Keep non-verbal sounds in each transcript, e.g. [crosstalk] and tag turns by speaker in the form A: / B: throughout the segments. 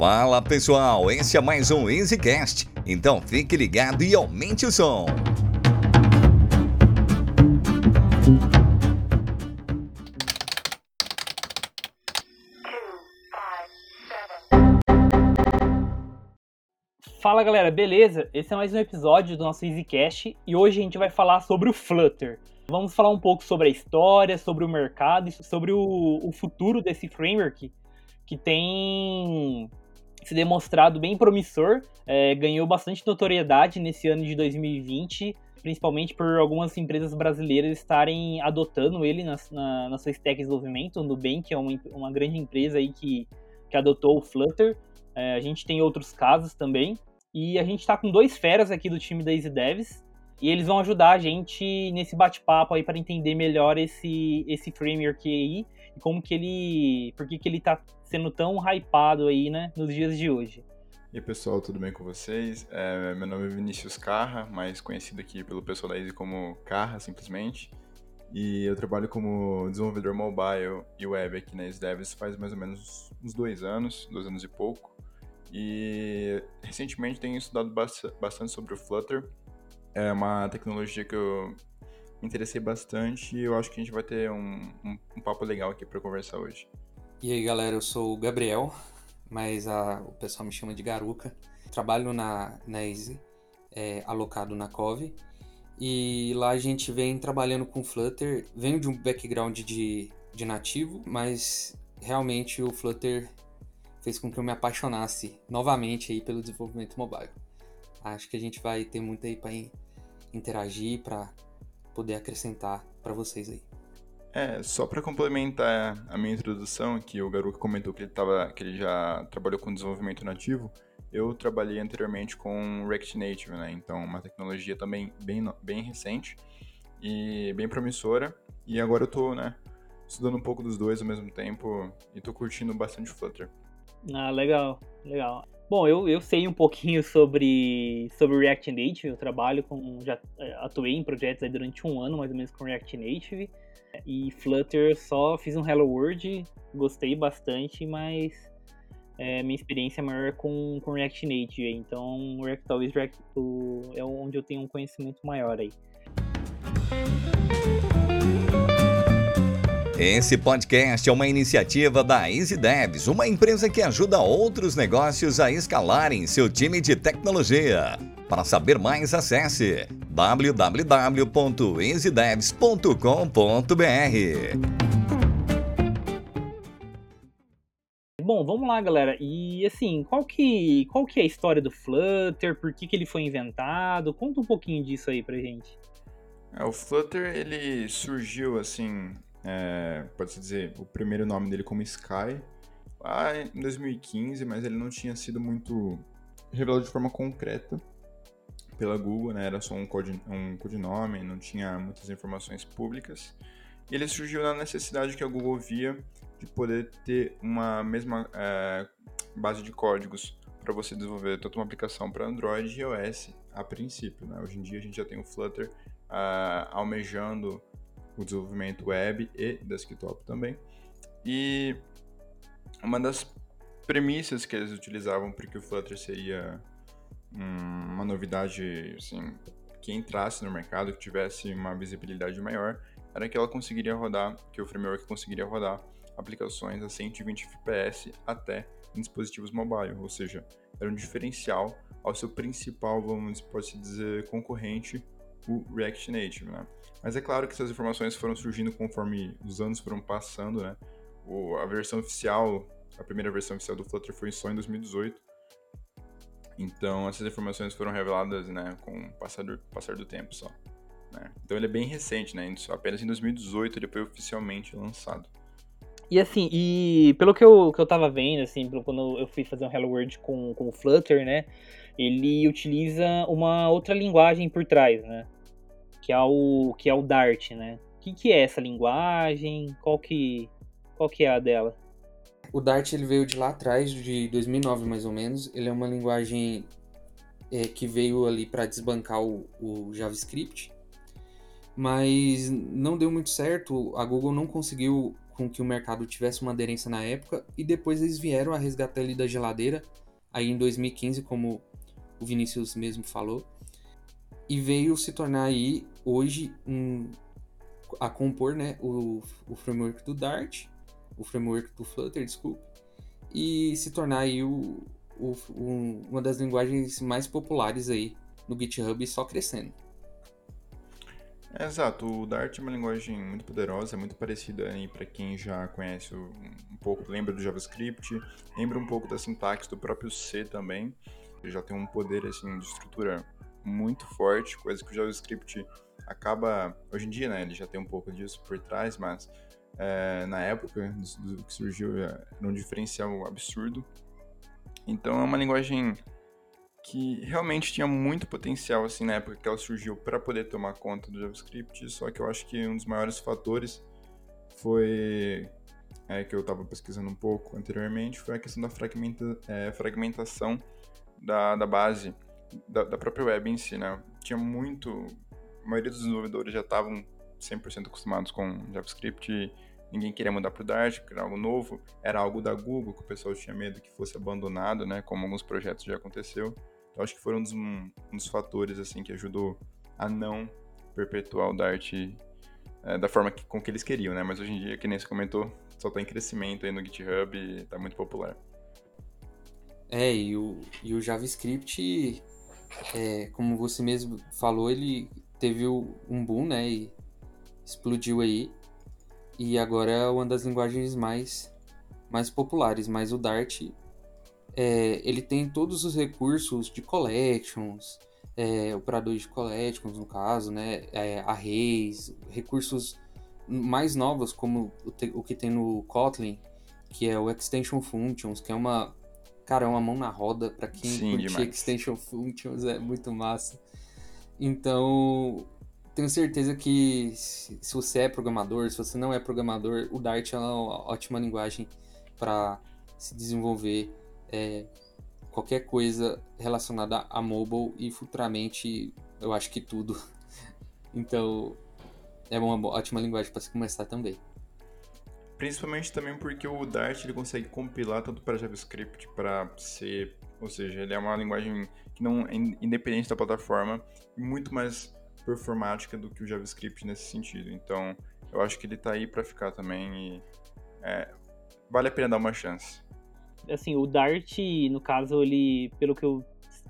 A: Fala pessoal, esse é mais um EasyCast, então fique ligado e aumente o som.
B: Fala galera, beleza? Esse é mais um episódio do nosso EasyCast e hoje a gente vai falar sobre o Flutter. Vamos falar um pouco sobre a história, sobre o mercado e sobre o, o futuro desse framework que tem se demonstrado bem promissor, é, ganhou bastante notoriedade nesse ano de 2020, principalmente por algumas empresas brasileiras estarem adotando ele na, na, na sua stack de desenvolvimento. O Nubank é uma, uma grande empresa aí que, que adotou o Flutter. É, a gente tem outros casos também. E a gente está com dois feras aqui do time da Easy Devs. E eles vão ajudar a gente nesse bate-papo aí para entender melhor esse, esse framework aí e como que ele. Por que, ele tá sendo tão hypado aí, né, nos dias de hoje.
C: E aí, pessoal, tudo bem com vocês? É, meu nome é Vinícius Carra, mais conhecido aqui pelo pessoal da Easy como Carra, simplesmente. E eu trabalho como desenvolvedor mobile e web aqui na Devs faz mais ou menos uns dois anos, dois anos e pouco. E recentemente tenho estudado bastante sobre o Flutter. É uma tecnologia que eu me interessei bastante e eu acho que a gente vai ter um, um, um papo legal aqui para conversar hoje.
D: E aí galera, eu sou o Gabriel, mas a, o pessoal me chama de Garuca. Trabalho na, na Easy, é, alocado na Cove. E lá a gente vem trabalhando com Flutter. Venho de um background de, de nativo, mas realmente o Flutter fez com que eu me apaixonasse novamente aí pelo desenvolvimento mobile. Acho que a gente vai ter muito aí para interagir, para poder acrescentar para vocês aí.
C: É, só para complementar a minha introdução, que o Garuca comentou que ele, tava, que ele já trabalhou com desenvolvimento nativo, eu trabalhei anteriormente com React Native, né? Então, uma tecnologia também bem, bem recente e bem promissora. E agora eu tô, né, estudando um pouco dos dois ao mesmo tempo e tô curtindo bastante Flutter.
B: Ah, legal, legal. Bom, eu, eu sei um pouquinho sobre, sobre React Native, eu trabalho com, já é, atuei em projetos aí durante um ano, mais ou menos, com React Native, e Flutter só fiz um Hello World, gostei bastante, mas é, minha experiência é maior com, com React Native, então React, talvez React é onde eu tenho um conhecimento maior aí.
A: Esse podcast é uma iniciativa da Easy Devs, uma empresa que ajuda outros negócios a escalarem seu time de tecnologia. Para saber mais, acesse www.easydevs.com.br.
B: Bom, vamos lá, galera. E assim, qual que, qual que é a história do Flutter? Por que, que ele foi inventado? Conta um pouquinho disso aí pra gente.
C: É, o Flutter, ele surgiu assim é, pode-se dizer, o primeiro nome dele como Sky, lá em 2015, mas ele não tinha sido muito revelado de forma concreta pela Google, né? Era só um, code, um codinome, não tinha muitas informações públicas. E ele surgiu na necessidade que a Google via de poder ter uma mesma é, base de códigos para você desenvolver tanto uma aplicação para Android e iOS a princípio. Né? Hoje em dia a gente já tem o Flutter uh, almejando o desenvolvimento web e desktop também. E uma das premissas que eles utilizavam para que o Flutter seria uma novidade assim, que entrasse no mercado, que tivesse uma visibilidade maior, era que ela conseguiria rodar, que o framework conseguiria rodar aplicações a 120 fps até em dispositivos mobile, ou seja, era um diferencial ao seu principal, vamos pode dizer, concorrente, o React Native, né? Mas é claro que essas informações foram surgindo conforme os anos foram passando, né? O, a versão oficial, a primeira versão oficial do Flutter foi só em 2018. Então essas informações foram reveladas, né, com o passar do, passar do tempo só. Né? Então ele é bem recente, né? Apenas em 2018 ele foi oficialmente lançado.
B: E assim, e pelo que eu, que eu tava vendo, assim, quando eu fui fazer um Hello World com, com o Flutter, né? Ele utiliza uma outra linguagem por trás, né? que é o que é o Dart, né? O que, que é essa linguagem? Qual que qual que é a dela?
D: O Dart ele veio de lá atrás, de 2009 mais ou menos. Ele é uma linguagem é, que veio ali para desbancar o, o, JavaScript, mas não deu muito certo. A Google não conseguiu com que o mercado tivesse uma aderência na época, e depois eles vieram a resgatar ele da geladeira, aí em 2015, como o Vinícius mesmo falou, e veio se tornar aí, hoje, um, a compor né, o, o framework do Dart, o framework do Flutter, desculpe, e se tornar aí o, o, um, uma das linguagens mais populares aí no GitHub só crescendo.
C: exato, o Dart é uma linguagem muito poderosa, muito parecida para quem já conhece um pouco, lembra do JavaScript, lembra um pouco da sintaxe do próprio C também. Ele já tem um poder assim de estrutura muito forte, coisa que o JavaScript acaba hoje em dia, né? Ele já tem um pouco disso por trás, mas é, na época do, do que surgiu era um diferencial absurdo. Então é uma linguagem que realmente tinha muito potencial assim na época que ela surgiu para poder tomar conta do JavaScript, só que eu acho que um dos maiores fatores foi é, que eu estava pesquisando um pouco anteriormente foi a questão da fragmenta, é, fragmentação da, da base da, da, própria web em si, né? Tinha muito, a maioria dos desenvolvedores já estavam 100% acostumados com JavaScript ninguém queria mudar para o Dart, porque era algo novo, era algo da Google que o pessoal tinha medo que fosse abandonado, né? Como alguns projetos já aconteceu. Então acho que foram um dos, um dos fatores assim que ajudou a não perpetuar o Dart é, da forma que, com que eles queriam, né? Mas hoje em dia, que nem você comentou, só está em crescimento aí no GitHub e está muito popular.
D: É, e o, e o JavaScript, é, como você mesmo falou, ele teve um boom, né? E explodiu aí. E agora é uma das linguagens mais, mais populares. Mas o Dart, é, ele tem todos os recursos de collections, é, operadores de collections, no caso, né? É, arrays, recursos mais novos, como o, te, o que tem no Kotlin, que é o Extension Functions, que é uma Cara, é uma mão na roda para quem
C: Sim, curte demais.
D: Extension Functions, é muito massa. Então, tenho certeza que se, se, você é programador, se você não é programador, o Dart é uma ótima linguagem para se desenvolver é, qualquer coisa relacionada a mobile e futuramente eu acho que tudo. [laughs] Então, é uma ótima linguagem para se começar também.
C: Principalmente também porque o Dart ele consegue compilar tanto para JavaScript, para C, ou seja, ele é uma linguagem que não é independente da plataforma e muito mais performática do que o JavaScript nesse sentido. Então, eu acho que ele está aí para ficar também e é, vale a pena dar uma chance.
B: Assim, o Dart, no caso, ele, pelo que eu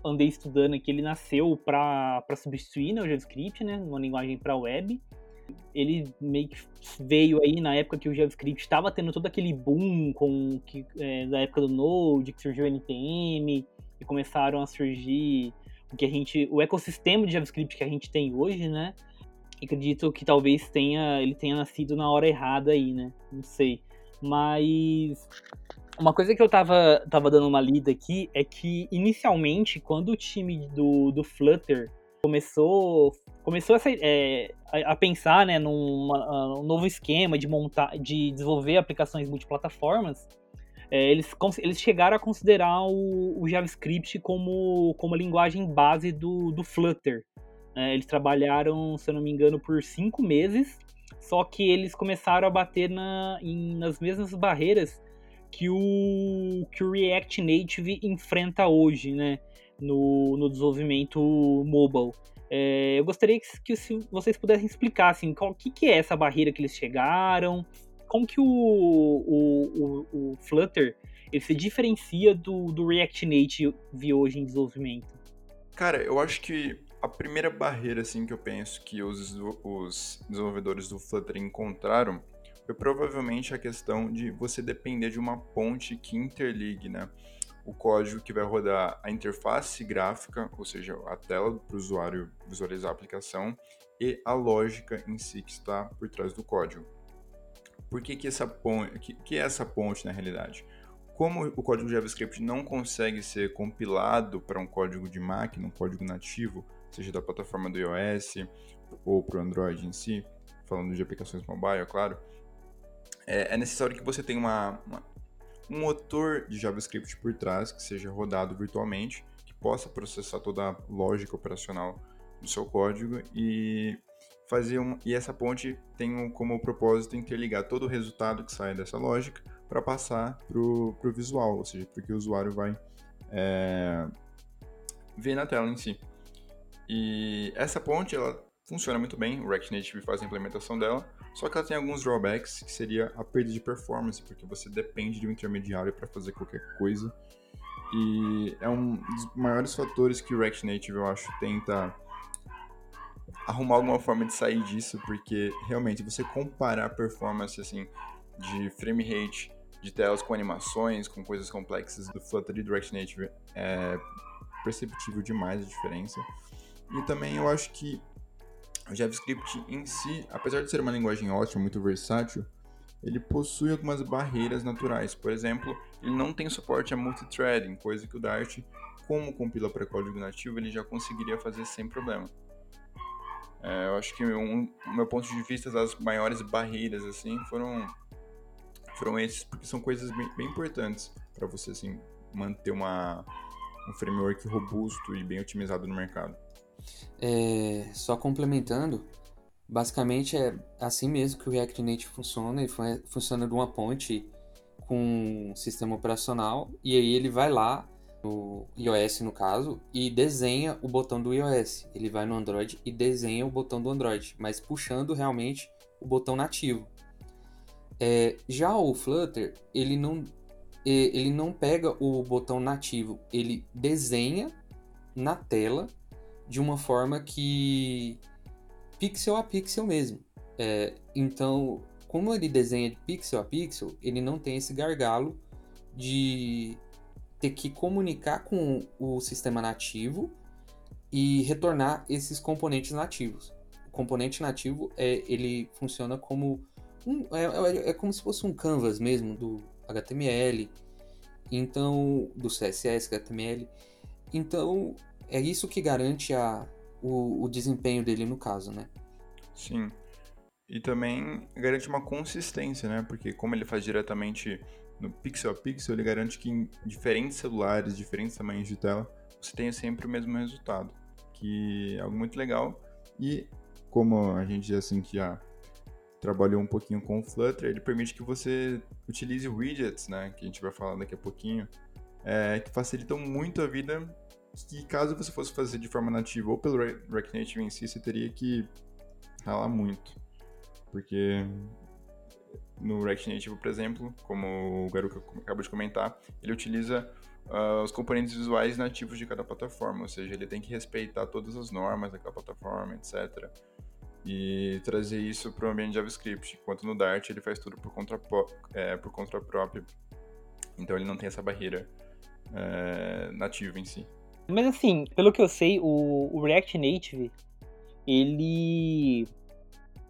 B: andei estudando aqui, ele nasceu para substituir né, o JavaScript, né, uma linguagem para web ele meio que veio aí na época que o JavaScript estava tendo todo aquele boom com que, é, da época do Node, que surgiu o NPM, e começaram a surgir o que a gente, o ecossistema de JavaScript que a gente tem hoje, né? acredito que talvez tenha, ele tenha nascido na hora errada aí, né? Não sei. Mas uma coisa que eu tava, tava dando uma lida aqui é que inicialmente, quando o time do, do Flutter começou começou é, a, a, pensar né, num um novo esquema de montar, de desenvolver aplicações multiplataformas, é, eles, eles chegaram a considerar o, o, JavaScript como, como a linguagem base do, do Flutter. É, eles trabalharam, se eu não me engano, por cinco meses, só que eles começaram a bater na, em, nas mesmas barreiras que o, que o React Native enfrenta hoje, né? No, no desenvolvimento mobile. É, eu gostaria que, que vocês pudessem explicar assim, o que, que é essa barreira que eles chegaram, como que o, o, o, o Flutter ele se diferencia do, do React Native hoje em desenvolvimento?
C: Cara, eu acho que a primeira barreira assim que eu penso que os, os desenvolvedores do Flutter encontraram foi provavelmente a questão de você depender de uma ponte que interligue, né? O código que vai rodar a interface gráfica, ou seja, a tela para o usuário visualizar a aplicação, e a lógica em si que está por trás do código. Por que, que, essa ponte, que, que é essa ponte na realidade? Como o código JavaScript não consegue ser compilado para um código de máquina, um código nativo, seja da plataforma do iOS ou para o Android em si, falando de aplicações mobile, é claro, é, necessário que você tenha uma, uma, um motor de JavaScript por trás que seja rodado virtualmente, que possa processar toda a lógica operacional do seu código e fazer um, e essa ponte tem como propósito interligar todo o resultado que sai dessa lógica para passar para o visual, ou seja, porque o usuário vai é, ver na tela em si. E essa ponte ela funciona muito bem, o React Native faz a implementação dela, só que ela tem alguns drawbacks, que seria a perda de performance, porque você depende de um intermediário para fazer qualquer coisa. E é um dos maiores fatores que o React Native, eu acho, tenta arrumar alguma forma de sair disso, porque realmente você comparar performance assim de frame rate de telas com animações, com coisas complexas do Flutter e do React Native é perceptível demais a diferença. E também eu acho que o JavaScript em si, apesar de ser uma linguagem ótima, muito versátil, ele possui algumas barreiras naturais. Por exemplo, ele não tem suporte a multithreading, coisa que o Dart, como compila para código nativo, ele já conseguiria fazer sem problema. É, eu acho que um, meu ponto de vista das maiores barreiras assim foram foram esses, porque são coisas bem, bem importantes para você assim manter uma um framework robusto e bem otimizado no mercado.
D: É, só complementando, basicamente é assim mesmo que o React Native funciona, ele funciona de uma ponte com um sistema operacional e aí ele vai lá no iOS no caso e desenha o botão do iOS. Ele vai no Android e desenha o botão do Android, mas puxando realmente o botão nativo. É, já o Flutter ele não ele não pega o botão nativo, ele desenha na tela de uma forma que pixel a pixel mesmo. É, então, como ele desenha de pixel a pixel, ele não tem esse gargalo de ter que comunicar com o sistema nativo e retornar esses componentes nativos. O componente nativo é ele funciona como um, é, é, é como se fosse um canvas mesmo do HTML, então do CSS, HTML. Então é isso que garante a, o, o desempenho dele no caso, né?
C: Sim. E também garante uma consistência, né? Porque como ele faz diretamente no pixel a pixel, ele garante que em diferentes celulares, diferentes tamanhos de tela, você tenha sempre o mesmo resultado. Que é algo muito legal. E como a gente assim que já trabalhou um pouquinho com o Flutter, ele permite que você utilize widgets, né? Que a gente vai falar daqui a pouquinho. É, que facilitam muito a vida que caso você fosse fazer de forma nativa ou pelo React Native em si, você teria que ralar muito. Porque no React Native, por exemplo, como o Garuka acabou de comentar, ele utiliza uh, os componentes visuais nativos de cada plataforma, ou seja, ele tem que respeitar todas as normas daquela plataforma, etc. E trazer isso para o ambiente JavaScript, enquanto no Dart ele faz tudo por conta, é, por conta própria. Então ele não tem essa barreira é, nativa em si.
B: Mas assim, pelo que eu sei, o, o React Native, ele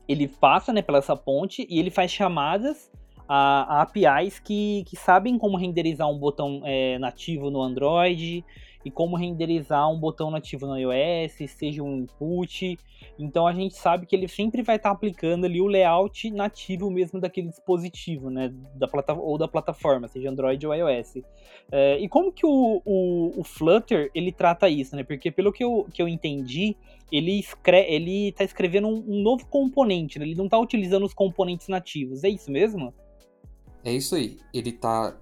B: ele passa né, pela essa ponte e ele faz chamadas a, a APIs que, que sabem como renderizar um botão é, nativo no Android, e como renderizar um botão nativo no iOS, seja um input. Então a gente sabe que ele sempre vai estar tá aplicando ali o layout nativo mesmo daquele dispositivo, né? Da plata ou da plataforma, seja Android ou iOS. É, e como que o, o, o, Flutter ele trata isso, né? Porque pelo que eu, que eu entendi, ele escreve, ele está escrevendo um, um, novo componente, né? ele não está utilizando os componentes nativos. É isso mesmo?
D: É isso aí. Ele está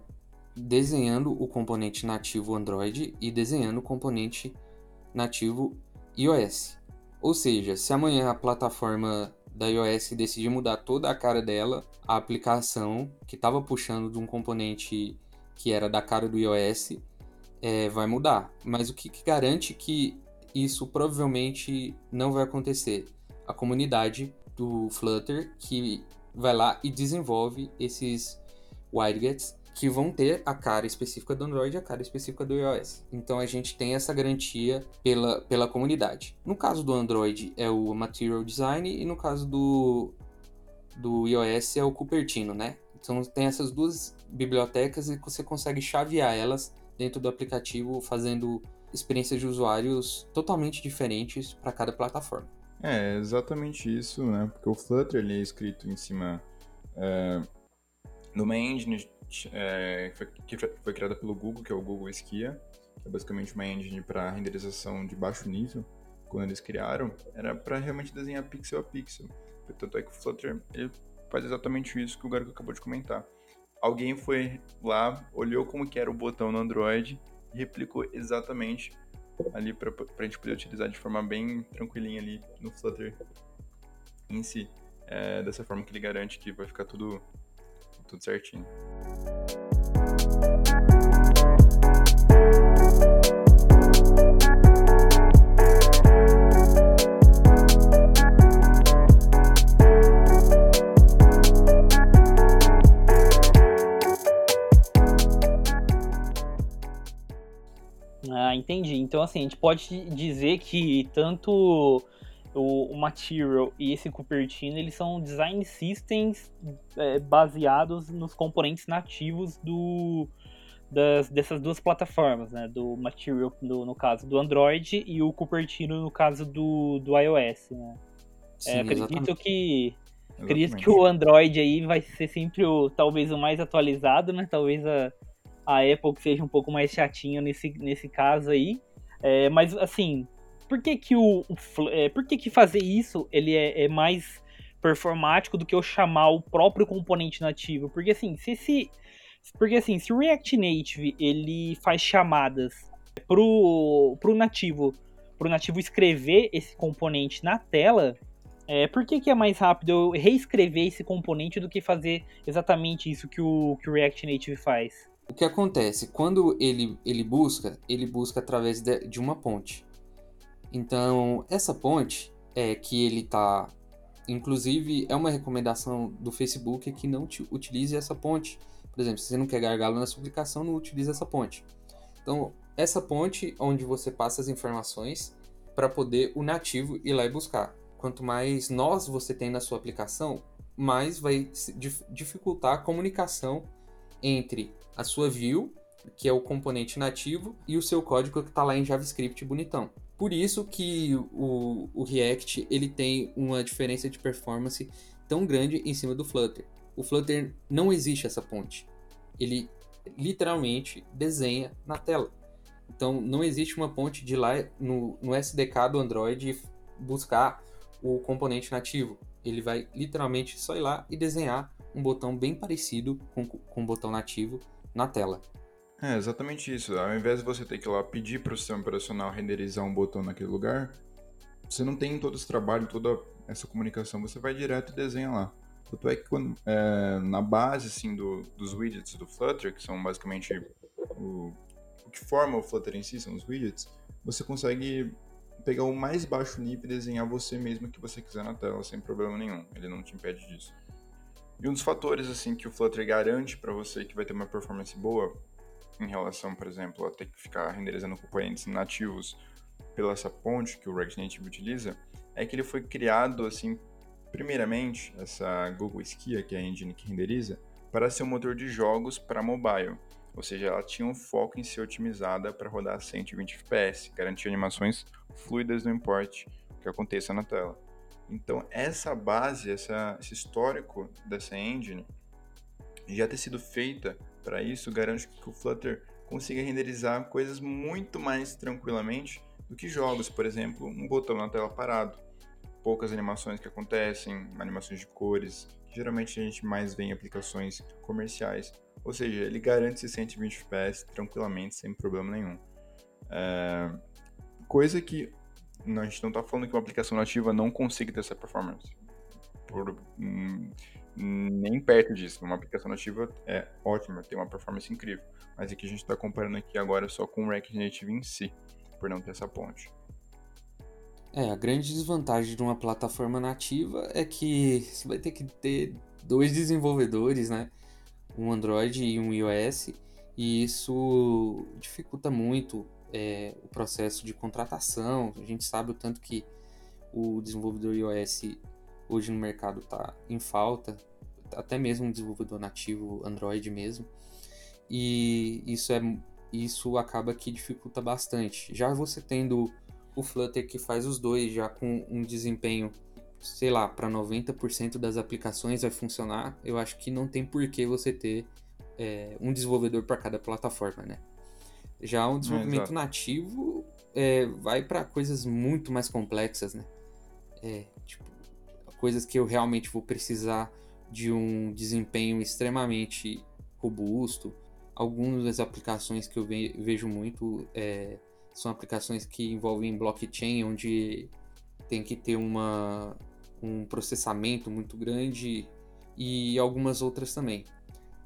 D: desenhando o componente nativo Android e desenhando o componente nativo iOS. Ou seja, se amanhã a plataforma da iOS decidir mudar toda a cara dela, a aplicação que estava puxando de um componente que era da cara do iOS é, vai mudar. Mas o que, que garante que isso provavelmente não vai acontecer? A comunidade do Flutter que vai lá e desenvolve esses widgets que vão ter a cara específica do Android e a cara específica do iOS. Então a gente tem essa garantia pela, pela comunidade. No caso do Android é o Material Design e no caso do, do iOS é o Cupertino, né? Então tem essas duas bibliotecas e você consegue chavear elas dentro do aplicativo, fazendo experiências de usuários totalmente diferentes para cada plataforma.
C: É, exatamente isso, né? Porque o Flutter ele é escrito em cima é, numa engine é, que foi criada pelo Google, que é o Google Skia, que é basicamente uma engine para renderização de baixo nível. quando eles criaram, era para realmente desenhar pixel a pixel. Tanto é que o Flutter ele faz exatamente isso que o Garoto acabou de comentar. Alguém foi lá, olhou como que era o botão no Android replicou exatamente ali para a gente poder utilizar de forma bem tranquilinha ali no Flutter em si. É dessa forma que ele garante que vai ficar tudo, tudo certinho.
B: Ah, entendi. Então, assim, a gente pode dizer que tanto o, o Material e esse Cupertino, eles são design systems é, baseados nos componentes nativos do, das, dessas duas plataformas, né? Do Material, no, no caso do Android, e o Cupertino, no caso do, do iOS, né?
D: Sim,
B: É, acredito
D: exatamente.
B: que acredito
C: Exatamente.
B: que o Android aí vai ser sempre o talvez o mais atualizado, né? Talvez a, a Apple que seja um pouco mais chatinha nesse, nesse caso aí. É, mas assim, por que que o, o é, por que que fazer isso ele é, é mais performático do que eu chamar o próprio componente nativo? Porque assim, se esse porque assim, se o React Native ele faz chamadas pro, pro nativo, pro nativo escrever esse componente na tela, é, por que, que é mais rápido eu reescrever esse componente do que fazer exatamente isso que o, que o React Native faz?
D: O que acontece? Quando ele, ele busca, ele busca através de, de uma ponte. Então, essa ponte é que ele tá. Inclusive, é uma recomendação do Facebook que não utilize essa ponte. Por exemplo, se você não quer gargalo na sua aplicação, não utilize essa ponte. Então, essa ponte onde você passa as informações para poder o nativo ir lá e buscar. Quanto mais nós você tem na sua aplicação, mais vai dificultar a comunicação entre a sua view, que é o componente nativo, e o seu código que está lá em JavaScript bonitão. Por isso que o, o React ele tem uma diferença de performance tão grande em cima do Flutter. O Flutter não existe essa ponte. Ele literalmente desenha na tela. Então não existe uma ponte de lá no, no SDK do Android buscar o componente nativo. Ele vai literalmente só ir lá e desenhar um botão bem parecido com, o botão nativo na tela.
C: É, exatamente isso. Ao invés de você ter que ir lá pedir para o sistema operacional renderizar um botão naquele lugar, você não tem todo esse trabalho, toda essa comunicação, você vai direto e desenha lá. Tanto é que quando, é, na base assim, do, dos widgets do Flutter, que são basicamente o, o que forma o Flutter em si, são os widgets, você consegue pegar o mais baixo nível e desenhar você mesmo que você quiser na tela, sem problema nenhum. Ele não te impede disso. E um dos fatores assim que o Flutter garante para você que vai ter uma performance boa em relação, por exemplo, a ter que ficar renderizando componentes nativos pela essa ponte que o React Native utiliza, é que ele foi criado assim, primeiramente, essa Google Skia, que é a engine que renderiza, para ser um motor de jogos para mobile. Ou seja, ela tinha um foco em ser otimizada para rodar a 120 fps, garantir animações fluidas não importe que aconteça na tela. Então, essa base, essa, esse histórico dessa engine já ter sido feita para isso garante que o Flutter consiga renderizar coisas muito mais tranquilamente do que jogos, por exemplo, um botão na tela parado, poucas animações que acontecem, animações de cores, que geralmente a gente mais vê em aplicações comerciais. Ou seja, ele garante esses 120 fps tranquilamente, sem problema nenhum. É, Coisa que a gente não está falando que uma aplicação nativa não consiga ter essa performance. Por, hum, nem perto disso. Uma aplicação nativa é ótima, tem uma performance incrível. Mas aqui a gente está comparando aqui agora só com o React Native em si, por não ter essa ponte.
D: É, a grande desvantagem de uma plataforma nativa é que você vai ter que ter dois desenvolvedores, né? Um Android e um iOS, e isso dificulta muito é, o processo de contratação. A gente sabe o tanto que o desenvolvedor iOS hoje no mercado está em falta, até mesmo um desenvolvedor nativo Android mesmo. E isso é isso acaba que dificulta bastante. Já você tendo o Flutter que faz os dois já com um desempenho, sei lá, para 90% das aplicações vai funcionar, eu acho que não tem por que você ter é, um desenvolvedor para cada plataforma, né? Já um desenvolvimento
C: exato.
D: nativo é, vai para coisas muito mais complexas, né? É, coisas que eu realmente vou precisar de um desempenho extremamente robusto. Algumas aplicações que eu vejo muito é, são aplicações que envolvem blockchain, onde tem que ter uma, um processamento muito grande e algumas outras também.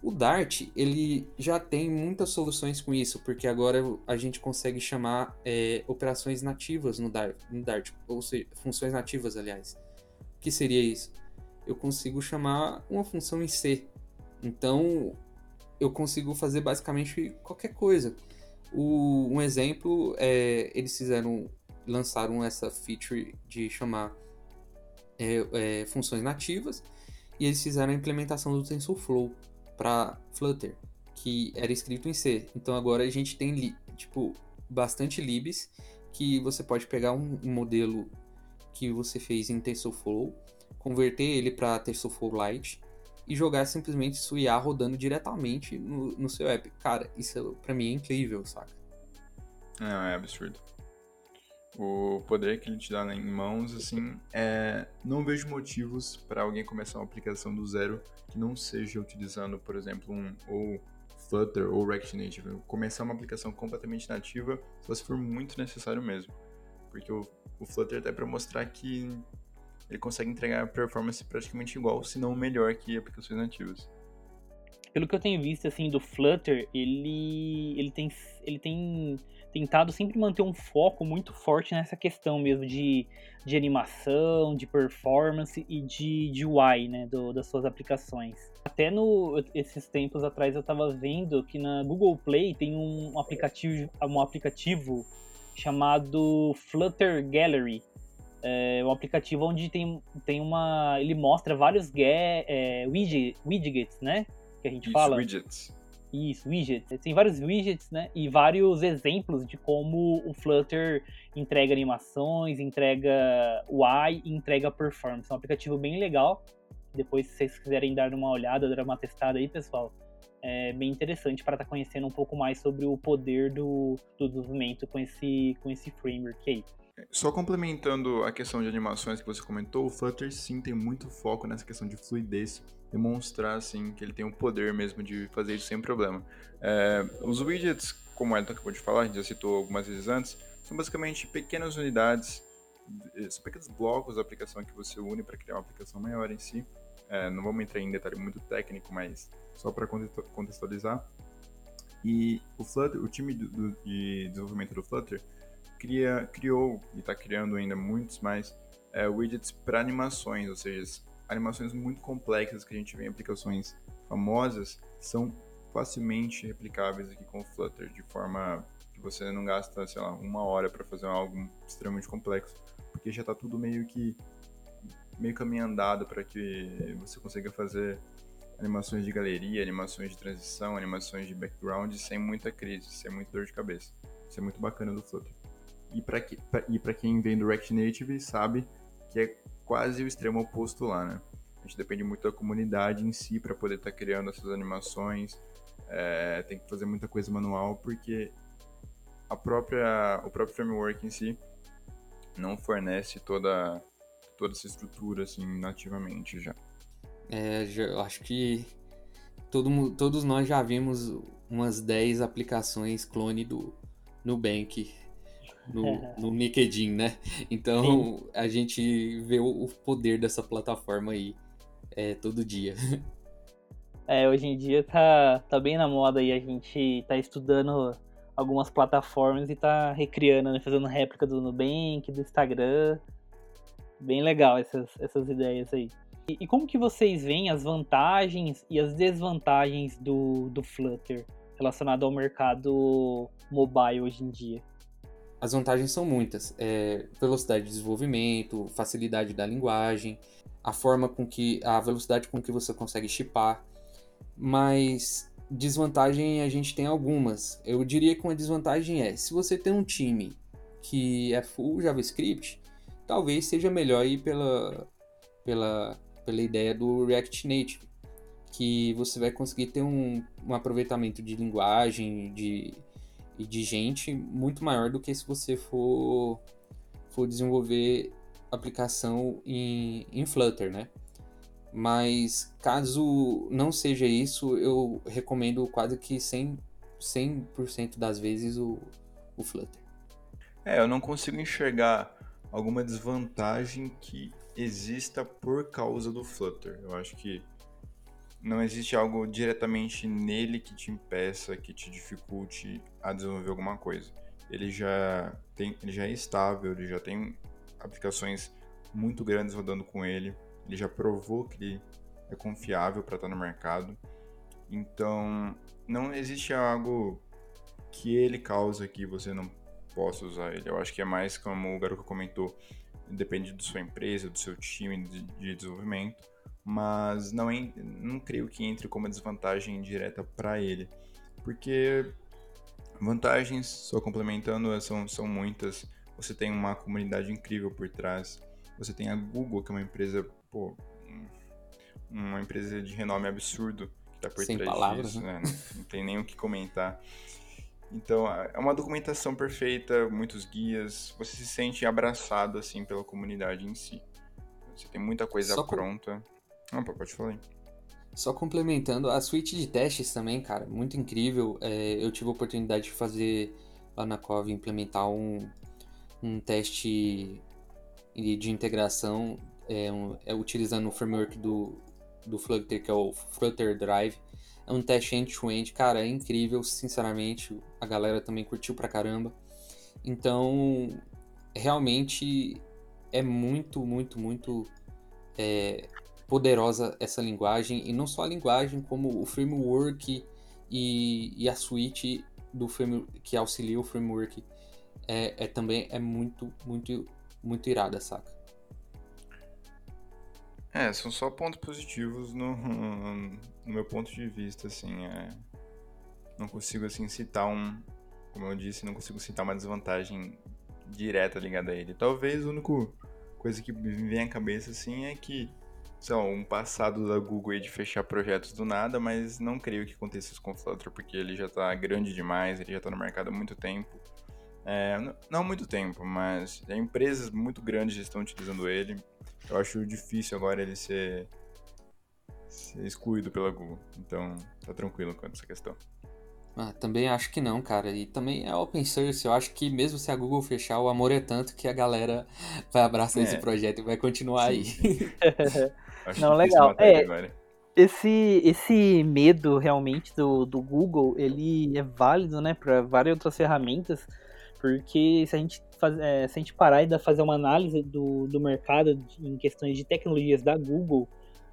D: O Dart, ele já tem muitas soluções com isso, porque agora a gente consegue chamar é, operações nativas no Dart, no Dart, ou seja, funções nativas, aliás. Que seria isso? Eu consigo chamar uma função em C. Então, eu consigo fazer basicamente qualquer coisa. O, um exemplo é eles fizeram lançaram essa feature de chamar é, é, funções nativas e eles fizeram a implementação do TensorFlow para Flutter, que era escrito em C. Então agora a gente tem tipo bastante libs que você pode pegar um, um modelo que você fez em TensorFlow, converter ele para TensorFlow Lite e jogar simplesmente isso IA rodando diretamente no, no seu app. Cara, isso para mim é incrível, saca?
C: Não, é absurdo. O poder que ele te dá em mãos, assim, é... não vejo motivos para alguém começar uma aplicação do zero que não seja utilizando, por exemplo, um ou Flutter ou React Native. Começar uma aplicação completamente nativa só se for muito necessário mesmo. Porque o, o Flutter até para mostrar que ele consegue entregar performance praticamente igual, se não melhor que aplicações nativas.
B: Pelo que eu tenho visto assim do Flutter, ele ele tem ele tem tentado sempre manter um foco muito forte nessa questão mesmo de, de animação, de performance e de, de UI, né, do, das suas aplicações. Até no esses tempos atrás eu estava vendo que na Google Play tem um aplicativo, um aplicativo chamado Flutter Gallery. É um aplicativo onde tem, tem uma. Ele mostra vários é, widget, widgets, né? Que a gente
C: Isso,
B: fala.
C: Widgets.
B: Isso, widgets. Tem vários widgets, né? E vários exemplos de como o Flutter entrega animações, entrega UI entrega performance. É um aplicativo bem legal. Depois, se vocês quiserem dar uma olhada, dar uma testada aí, pessoal, é bem interessante para estar tá conhecendo um pouco mais sobre o poder do, do desenvolvimento com esse, com esse framework aí.
C: Só complementando a questão de animações que você comentou, o Flutter sim tem muito foco nessa questão de fluidez demonstrar assim que ele tem o poder mesmo de fazer isso sem problema. É, os widgets, como o Elton acabou de falar, a gente já citou algumas vezes antes, são basicamente pequenas unidades, são pequenos blocos da aplicação que você une para criar uma aplicação maior em si. É, não vamos entrar em detalhe muito técnico, mas só para contextualizar. E o Flutter, o time do, do, de desenvolvimento do Flutter cria, criou e está criando ainda muitos mais é, widgets para animações, ou seja, animações muito complexas que a gente vê em aplicações famosas são facilmente replicáveis aqui com o Flutter, de forma que você não gasta, sei lá, uma hora para fazer algo extremamente complexo, porque já está tudo meio que meio caminho andado para que você consiga fazer animações de galeria, animações de transição, animações de background sem muita crise, sem muita dor de cabeça. Isso é muito bacana do Flutter. E para que, quem vem do React Native sabe que é quase o extremo oposto lá, né? A gente depende muito da comunidade em si para poder estar tá criando essas animações. É, tem que fazer muita coisa manual porque a própria, o próprio framework em si não fornece toda, toda essa estrutura assim nativamente já.
D: É, eu acho que todo, todos nós já vimos umas 10 aplicações clone do Nubank no, [laughs] no LinkedIn, né? Então Sim. a gente vê o poder dessa plataforma aí é, todo dia. [laughs]
B: É, hoje em dia tá, tá bem na moda aí, a gente tá estudando algumas plataformas e tá recriando, né? Fazendo réplica do Nubank, do Instagram. Bem legal essas, essas ideias aí. E, e como que vocês veem as vantagens e as desvantagens do, do Flutter relacionado ao mercado mobile hoje em dia?
D: As vantagens são muitas. É, velocidade de desenvolvimento, facilidade da linguagem, a forma com que. a velocidade com que você consegue chipar. Mas desvantagem a gente tem algumas. Eu diria que uma desvantagem é, se você tem um time que é full JavaScript, talvez seja melhor ir pela, pela, pela ideia do React Native, que você vai conseguir ter um, um aproveitamento de linguagem, de e de gente muito maior do que se você for, for desenvolver aplicação em, em Flutter, né? Mas caso não seja isso, eu recomendo quase que 100%, 100 das vezes o, o Flutter.
C: É, eu não consigo enxergar alguma desvantagem que exista por causa do Flutter. Eu acho que não existe algo diretamente nele que te impeça, que te dificulte a desenvolver alguma coisa. Ele já tem, ele já é estável, ele já tem aplicações muito grandes rodando com ele. Ele já provou que ele é confiável para estar no mercado. Então, não existe algo que ele causa que você não possa usar ele. Eu acho que é mais como o Garuka comentou, depende da sua empresa, do seu time de, de desenvolvimento, mas não, é, não creio que entre como desvantagem direta para ele, porque vantagens, só complementando, são, são muitas. Você tem uma comunidade incrível por trás. Você tem a Google, que é uma empresa, pô, uma empresa de renome absurdo que está por
D: Sem
C: trás
D: palavras,
C: disso,
D: né?
C: né? Não tem nem o que comentar. [laughs] Então, é uma documentação perfeita, muitos guias, você se sente abraçado, assim, pela comunidade em si. Você tem muita coisa
D: Só com-
C: pronta. Não, pode falar aí.
D: Só complementando, a suíte de testes também, cara, muito incrível. É, eu tive a oportunidade de fazer lá na implementar um, um teste de de integração é, um- é utilizando o framework do, do Flutter, que é o Flutter Drive. É um teste end-to-end, cara, é incrível, sinceramente. A galera também curtiu pra caramba. Então, realmente é muito, muito, muito é, poderosa essa linguagem. E não só a linguagem, como o framework e, e a suite do que auxilia o framework é, é também é muito, muito, muito irada, saca?
C: É, são só pontos positivos no, [laughs] no meu ponto de vista, assim, é... Não consigo, assim, citar um... Como eu disse, não consigo citar uma desvantagem direta ligada a ele. Talvez a única coisa que me vem à cabeça, assim, é que, sei lá, um passado da Google de fechar projetos do nada, mas não creio que aconteça isso com o Flutter, porque ele já tá grande demais, ele já tá no mercado há muito tempo. É, não há muito tempo, mas empresas muito grandes estão utilizando ele. Eu acho difícil agora ele ser, ser excluído pela Google. Então, tá tranquilo quanto a essa questão.
D: Ah, também acho que não, cara. E também é open source. Eu acho que mesmo se a Google fechar, o amor é tanto que a galera [laughs] vai abraçar
C: É.
D: esse projeto e vai continuar aí. [laughs]
C: Acho
B: Não, legal. É. Esse, esse medo realmente do, do Google, ele é válido, né, para várias outras ferramentas, porque se a gente, faz, é, se a gente parar e dar- fazer uma análise do, do mercado em questões de tecnologias da Google,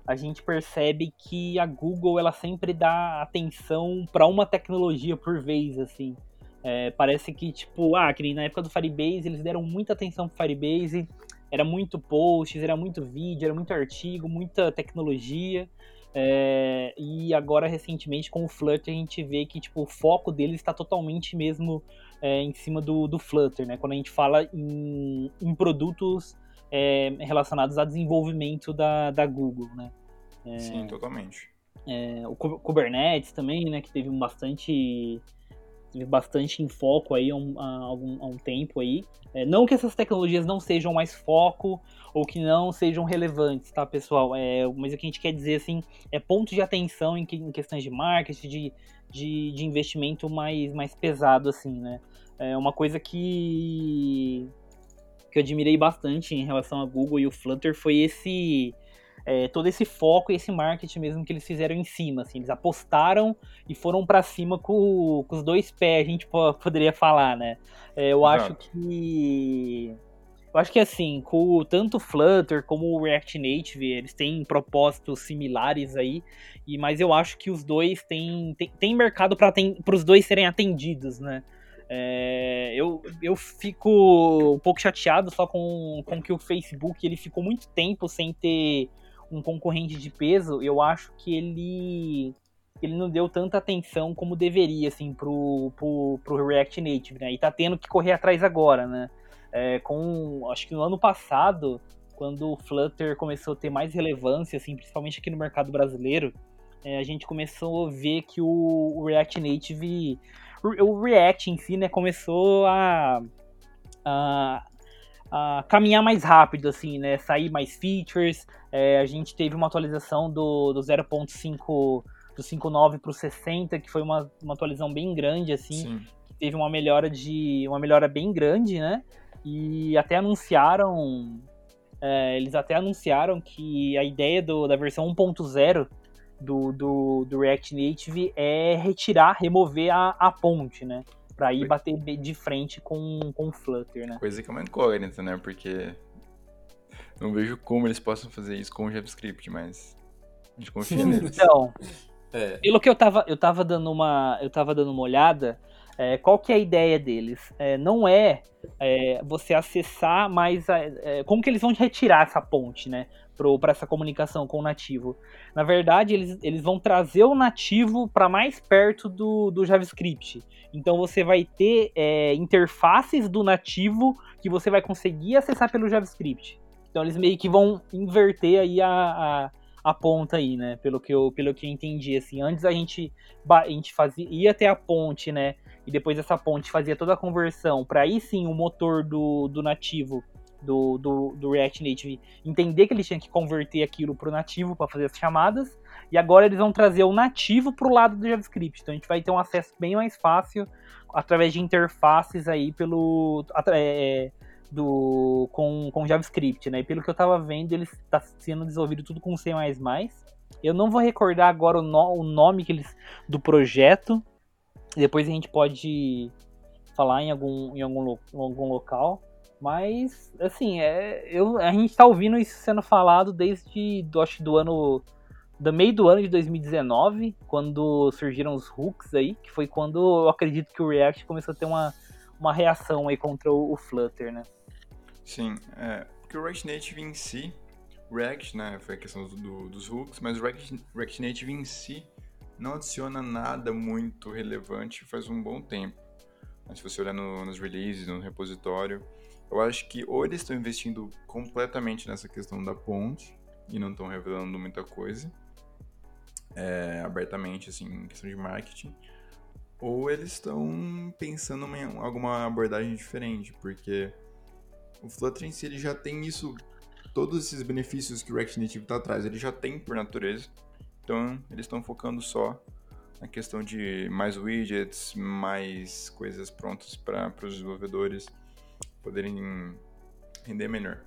B: a gente percebe que a Google ela sempre dá atenção para uma tecnologia por vez, assim. É, parece que, tipo, ah, que na época do Firebase, eles deram muita atenção pro Firebase, era muito posts, era muito vídeo, era muito artigo, muita tecnologia. É, e agora, recentemente, com o Flutter, a gente vê que tipo, o foco deles está totalmente mesmo é, em cima do, do Flutter, né? Quando a gente fala em, em produtos é, relacionados a desenvolvimento da, da Google, né?
C: Sim, totalmente.
B: É, o Ku- Kubernetes também, né? Que teve bastante bastante em foco aí há um, há algum, há um tempo aí. É, não que essas tecnologias não sejam mais foco ou que não sejam relevantes, tá, pessoal? É, mas o que a gente quer dizer, assim, é ponto de atenção em, que- em questões de marketing, de, de, de investimento mais, mais pesado, assim, né? É uma coisa que, que eu admirei bastante em relação a Google e o Flutter foi esse... é, todo esse foco e esse marketing mesmo que eles fizeram em cima, assim, eles apostaram e foram pra cima com, com os dois pés, a gente po- poderia falar, né? É, eu acho
C: Exato.
B: que eu acho que assim, com tanto o Flutter como o React Native, eles têm propósitos similares aí, e mas eu acho que os dois têm, têm, têm mercado para os dois serem atendidos, né? É, eu, eu fico um pouco chateado só com, com que o Facebook ele ficou muito tempo sem ter um concorrente de peso. Eu acho que ele ele não deu tanta atenção como deveria assim pro, pro, pro React Native, né? E tá tendo que correr atrás agora, né? É, com acho que no ano passado, quando o Flutter começou a ter mais relevância, assim, principalmente aqui no mercado brasileiro, é, a gente começou a ver que o, o React Native o React em si, né, começou a, a, a caminhar mais rápido, assim, né, sair mais features. É, a gente teve uma atualização do, do 0.5 do 5.9 para o 60, que foi uma, uma atualização bem grande, assim, Sim. teve uma melhora de uma melhora bem grande, né? E até anunciaram, é, eles até anunciaram que a ideia do, da versão 1.0 do, do, do, React Native é retirar, remover a, a ponte, né? Pra ir bater de frente com, com o Flutter, né?
C: Coisa que é uma incógnita, né? Porque não vejo como eles possam fazer isso com o JavaScript, mas a gente confia neles.
B: Então, é. pelo que eu tava, eu tava dando uma, eu tava dando uma olhada, é, qual que é a ideia deles? É, não é, é, você acessar mais. A, é, como que eles vão retirar essa ponte, né? Para essa comunicação com o nativo. Na verdade, eles, eles vão trazer o nativo para mais perto do, do JavaScript. Então você vai ter é, interfaces do nativo que você vai conseguir acessar pelo JavaScript. Então eles meio que vão inverter aí a, a a ponta aí, né? Pelo que eu, pelo que eu entendi, assim. Antes a gente, a gente fazia, ia até a ponte, né? e depois essa ponte fazia toda a conversão para aí sim o motor do, do nativo do, do, do, React Native entender que ele tinha que converter aquilo para o nativo para fazer as chamadas e agora eles vão trazer o nativo para o lado do JavaScript então a gente vai ter um acesso bem mais fácil através de interfaces aí pelo é, do com, com JavaScript né e pelo que eu estava vendo ele está sendo desenvolvido tudo com C++ eu não vou recordar agora o, no, o nome que eles do projeto depois a gente pode falar em algum, em algum, algum local. Mas, assim, é, eu, a gente tá ouvindo isso sendo falado desde, do, acho do ano. Do meio do ano de 2019, quando surgiram os hooks aí, que foi quando eu acredito que o React começou a ter uma, uma reação aí contra o, o Flutter, né?
C: Sim, é, porque o React Native em si, React, né, foi a questão do, dos hooks, mas o React, React Native em si, não adiciona nada muito relevante faz um bom tempo. Mas se você olhar no, nos releases, no repositório, eu acho que ou eles estão investindo completamente nessa questão da ponte e não estão revelando muita coisa é, abertamente, assim, em questão de marketing, ou eles estão pensando em alguma abordagem diferente, porque o Flutter em si ele já tem isso, todos esses benefícios que o React Native está atrás, ele já tem por natureza. Então, eles estão focando só na questão de mais widgets, mais coisas prontas para os desenvolvedores poderem render melhor.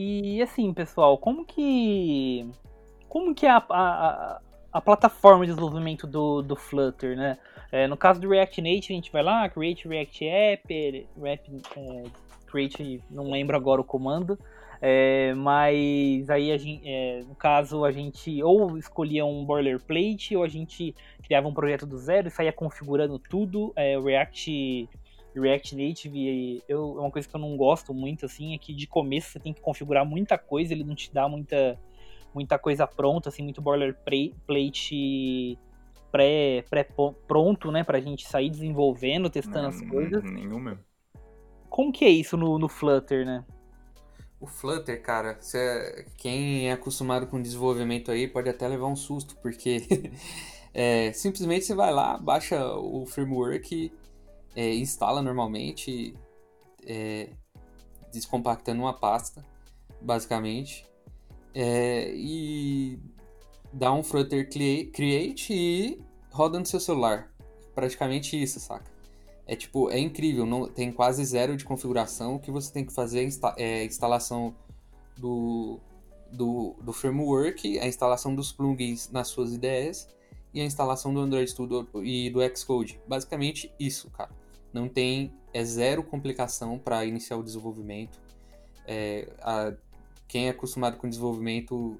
B: E assim, pessoal, como que como que a, a, a plataforma de desenvolvimento do, do Flutter, né? É, no caso do React Native, a gente vai lá, create React App, React, é, create, não lembro agora o comando, é, mas aí gente, é, no caso a gente ou escolhia um boilerplate ou a gente criava um projeto do zero e saía configurando tudo. É, o React React Native, eu, é uma coisa que eu não gosto muito assim, é que de começo você tem que configurar muita coisa, ele não te dá muita muita coisa pronta, assim, muito boilerplate pré, pré pronto, né, pra gente sair desenvolvendo, testando não, as coisas.
C: Nenhum mesmo.
B: Como que é isso no, no Flutter, né?
D: O Flutter, cara, cê, quem é acostumado com desenvolvimento aí pode até levar um susto, porque [laughs] é, simplesmente você vai lá, baixa o framework, é, instala normalmente, é, descompactando uma pasta, basicamente, é, e dá um Flutter Create e roda no seu celular. Praticamente isso, saca? É tipo, é incrível, não, tem quase zero de configuração. O que você tem que fazer é, insta é a instalação do, do, do, framework, a instalação dos plugins nas suas IDEs e a instalação do Android Studio e do Xcode. Basicamente isso, cara. Não tem, é zero complicação para iniciar o desenvolvimento. É, a, quem é acostumado com desenvolvimento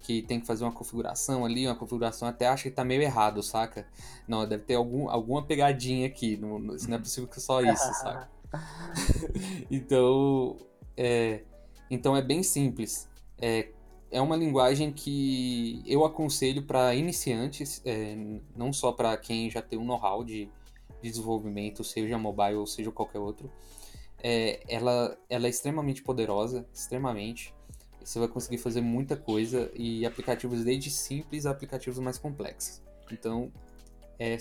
D: que tem que fazer uma configuração ali, uma configuração até acha que tá meio errado, saca? Não, deve ter algum, alguma pegadinha aqui, não, não, não é possível que só isso, [laughs] saca? [laughs] então, é, então é bem simples. É, é uma linguagem que eu aconselho para iniciantes, é, não só para quem já tem um know-how de, de desenvolvimento, seja mobile ou seja qualquer outro, é, ela, ela é extremamente poderosa, extremamente. Você vai conseguir fazer muita coisa e aplicativos desde simples a aplicativos mais complexos. Então, é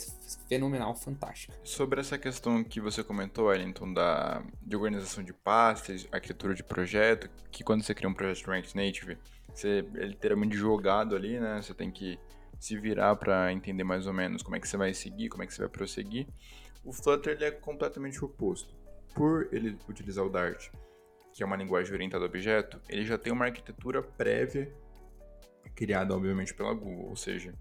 D: fenomenal, fantástico.
C: Sobre essa questão que você comentou, Wellington, da, de organização de pastas, arquitetura de projeto, que quando você cria um projeto React Native, você é literalmente jogado ali, né? Você tem que se virar para entender mais ou menos como é que você vai seguir, como é que você vai prosseguir. O Flutter ele é completamente oposto. Por ele utilizar o Dart, que é uma linguagem orientada a objeto, ele já tem uma arquitetura prévia criada, obviamente, pela Google, ou seja,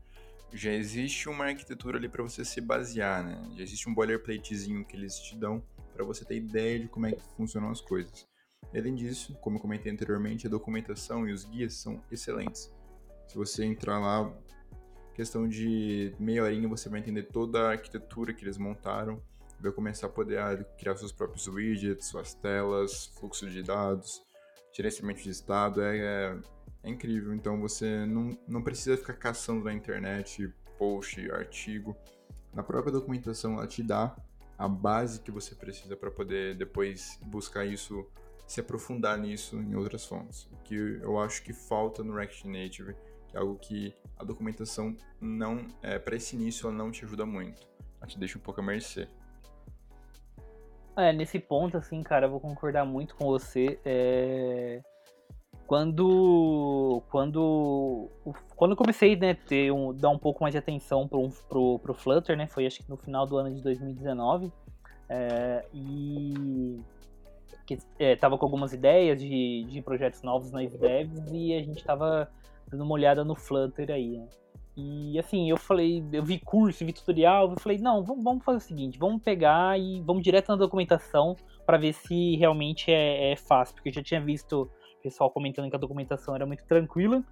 C: já existe uma arquitetura ali para você se basear, né? Já existe um boilerplatezinho que eles te dão para você ter ideia de como é que funcionam as coisas. Além disso, como eu comentei anteriormente, a documentação e os guias são excelentes. Se você entrar lá, questão de meia horinha você vai entender toda a arquitetura que eles montaram, vai começar a poder criar seus próprios widgets, suas telas, fluxo de dados, gerenciamento de estado, é, é é incrível. Então você não, não precisa ficar caçando na internet post, artigo. Na própria documentação ela te dá a base que você precisa para poder depois buscar isso, se aprofundar nisso em outras fontes. O que eu acho que falta no React Native, que é algo que a documentação não, é, para esse início, ela não te ajuda muito. Ela te deixa um pouco a mercê.
B: É, nesse ponto, assim, cara, eu vou concordar muito com você. É quando quando quando eu comecei né ter um, dar um pouco mais de atenção pro, pro, pro Flutter né foi acho que no final do ano de 2019 é, e que é, tava com algumas ideias de, de projetos novos nas devs e a gente tava dando uma olhada no Flutter aí né? e assim eu falei eu vi curso vi tutorial eu falei não vamos, vamos fazer o seguinte vamos pegar e vamos direto na documentação para ver se realmente é, é fácil porque eu já tinha visto pessoal comentando que a documentação era muito tranquila.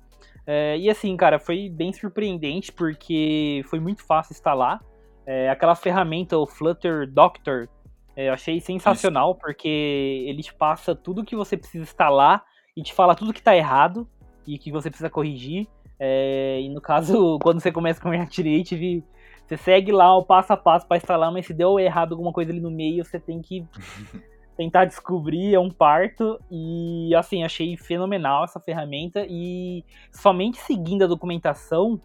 B: É, e assim, cara, foi bem surpreendente porque foi muito fácil instalar. É, aquela ferramenta, o Flutter Doctor, é, eu achei sensacional Isso. porque ele te passa tudo que você precisa instalar e te fala tudo que está errado e que você precisa corrigir. É, e no caso, [laughs] quando você começa com o React Native, você segue lá o passo a passo para instalar, mas se deu errado alguma coisa ali no meio, você tem que [laughs] tentar descobrir, é um parto. E assim, achei fenomenal essa ferramenta. E somente seguindo a documentação,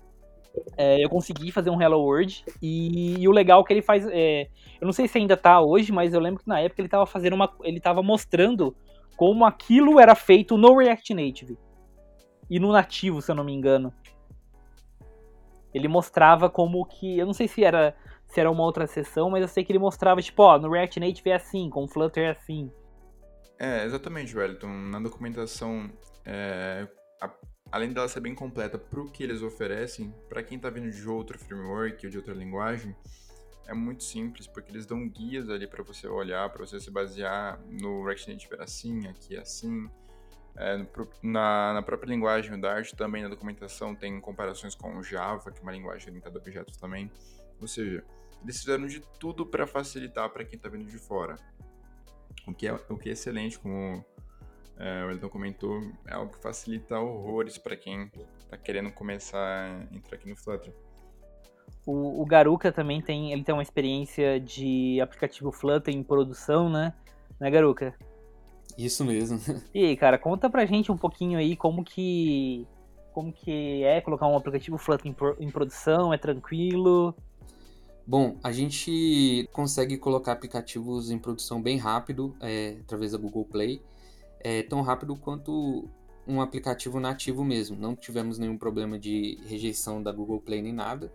B: é, eu consegui fazer um Hello World. E, e o legal é que ele faz. É, eu não sei se ainda tá hoje, mas eu lembro que na época ele tava fazendo uma. Ele tava mostrando como aquilo era feito no React Native. E no nativo, se eu não me engano. Ele mostrava como que. Eu não sei se era se era uma outra sessão, mas eu sei que ele mostrava, tipo, ó, no React Native é assim, com Flutter é assim.
C: É, exatamente, Wellington. Na documentação, é, a, além dela ser bem completa para o que eles oferecem, para quem está vindo de outro framework ou de outra linguagem, é muito simples, porque eles dão guias ali para você olhar, para você se basear no React Native era assim, aqui é assim. É, na, na, própria linguagem, o Dart também na documentação tem comparações com o Java, que é uma linguagem orientada a objetos também. Ou seja, eles fizeram de tudo para facilitar para quem está vindo de fora. O que é, o que é excelente, como é, o Elton comentou, é algo que facilita horrores para quem está querendo começar a entrar aqui no Flutter.
B: O, o, Garuka também tem, ele tem uma experiência de aplicativo Flutter em produção, né? Né, Garuka?
D: Isso mesmo. [laughs]
B: E aí, cara, conta pra gente um pouquinho aí como que como que é colocar um aplicativo Flutter em, produção, é tranquilo?
D: Bom, a gente consegue colocar aplicativos em produção bem rápido é, através da Google Play, é, tão rápido quanto um aplicativo nativo mesmo. Não tivemos nenhum problema de rejeição da Google Play nem nada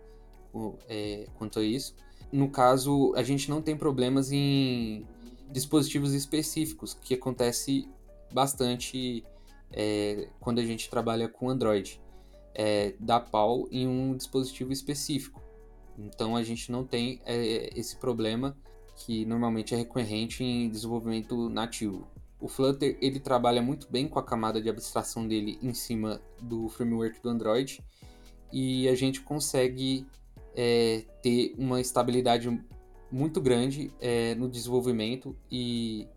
D: é, quanto a isso. No caso, a gente não tem problemas em dispositivos específicos, que acontece bastante é, quando a gente trabalha com Android. É, dá pau em um dispositivo específico. Então a gente não tem é, esse problema que normalmente é recorrente em desenvolvimento nativo. O Flutter ele trabalha muito bem com a camada de abstração dele em cima do framework do Android e a gente consegue é, ter uma estabilidade muito grande é, no desenvolvimento e,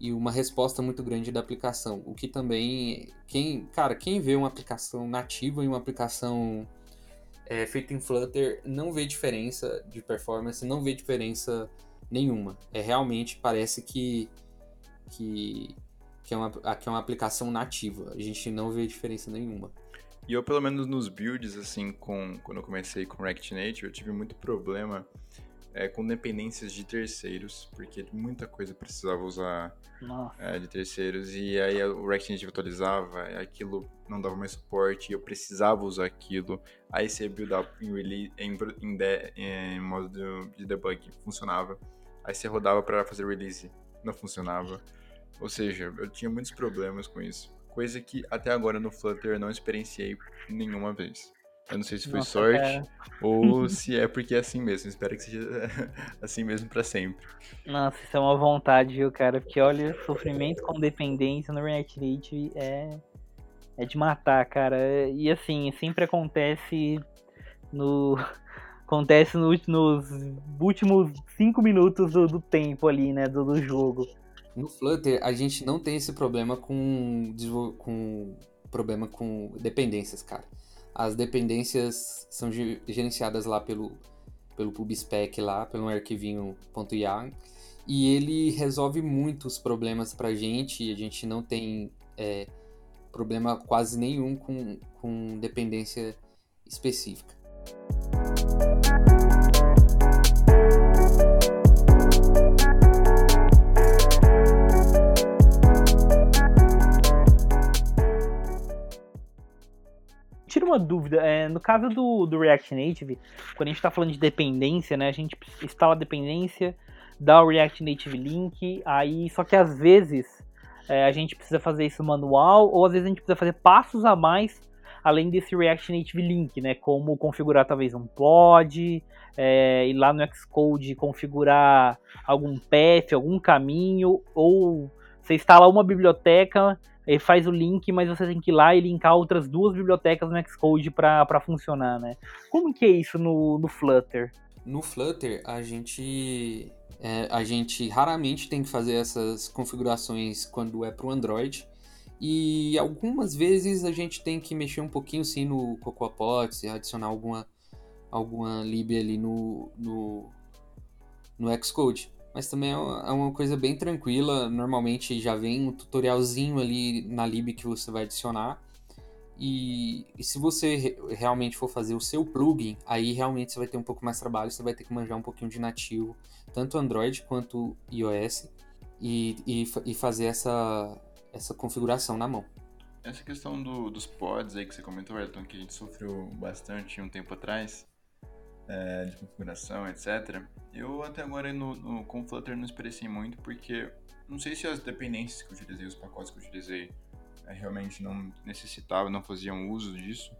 D: e uma resposta muito grande da aplicação. O que também, quem, cara, quem vê uma aplicação nativa e uma aplicação é feito em Flutter não vê diferença de performance, não vê diferença nenhuma. É realmente parece que que que é uma que é uma aplicação nativa. A gente não vê diferença nenhuma.
C: E eu pelo menos nos builds assim com quando eu comecei com React Native, eu tive muito problema é, com dependências de terceiros, porque muita coisa precisava usar é, de terceiros, e aí o React Native atualizava, aquilo não dava mais suporte, e eu precisava usar aquilo, aí você build up em, release, em, em, de, em modo de debug, funcionava, aí você rodava para fazer release, não funcionava, ou seja, eu tinha muitos problemas com isso, coisa que até agora no Flutter eu não experienciei nenhuma vez. Eu não sei se foi Nossa, sorte cara. ou [laughs] se é porque é assim mesmo. Espero que seja [laughs] assim mesmo para sempre.
B: Nossa, isso é uma vontade, viu, cara? Porque olha, sofrimento com dependência no React Native é, é de matar, cara. E assim, sempre acontece no. [laughs] Acontece no, nos últimos cinco minutos do, do tempo ali, né? Do, do jogo.
D: No Flutter, a gente não tem esse problema com, com problema com dependências, cara. As dependências são gerenciadas lá pelo, pelo PubSpec lá, pelo arquivinho .yar, e ele resolve muitos problemas pra gente, a gente não tem é, problema quase nenhum com, com dependência específica.
B: Uma dúvida. É, no caso do, do React Native, quando a gente está falando de dependência, né? A gente instala a dependência, dá o React Native Link, aí só que às vezes é, a gente precisa fazer isso manual, ou às vezes a gente precisa fazer passos a mais além desse React Native Link, né? Como configurar talvez um pod, é, ir lá no Xcode configurar algum path, algum caminho, ou você instala uma biblioteca ele faz o link, mas você tem que ir lá e linkar outras duas bibliotecas no Xcode para funcionar, né? Como que é isso no, no Flutter?
D: No Flutter, a gente, é, a gente raramente tem que fazer essas configurações quando é para o Android. E algumas vezes a gente tem que mexer um pouquinho sim no CocoaPods, adicionar alguma, alguma lib ali no, no, no Xcode mas também é uma, é uma coisa bem tranquila. Normalmente já vem um tutorialzinho ali na lib que você vai adicionar. E, e, se você re realmente for fazer o seu plugin, aí realmente você vai ter um pouco mais de trabalho, você vai ter que manjar um pouquinho de nativo, tanto Android quanto iOS, e, e, e fazer essa, essa configuração na mão.
C: Essa questão do, dos pods aí que você comentou, Ayrton, que a gente sofreu bastante um tempo atrás, é, de configuração, etc. Eu até agora no, no, com o Flutter não expressei muito, porque não sei se as dependências que eu utilizei, os pacotes que eu utilizei, é, realmente não necessitavam, não faziam uso disso,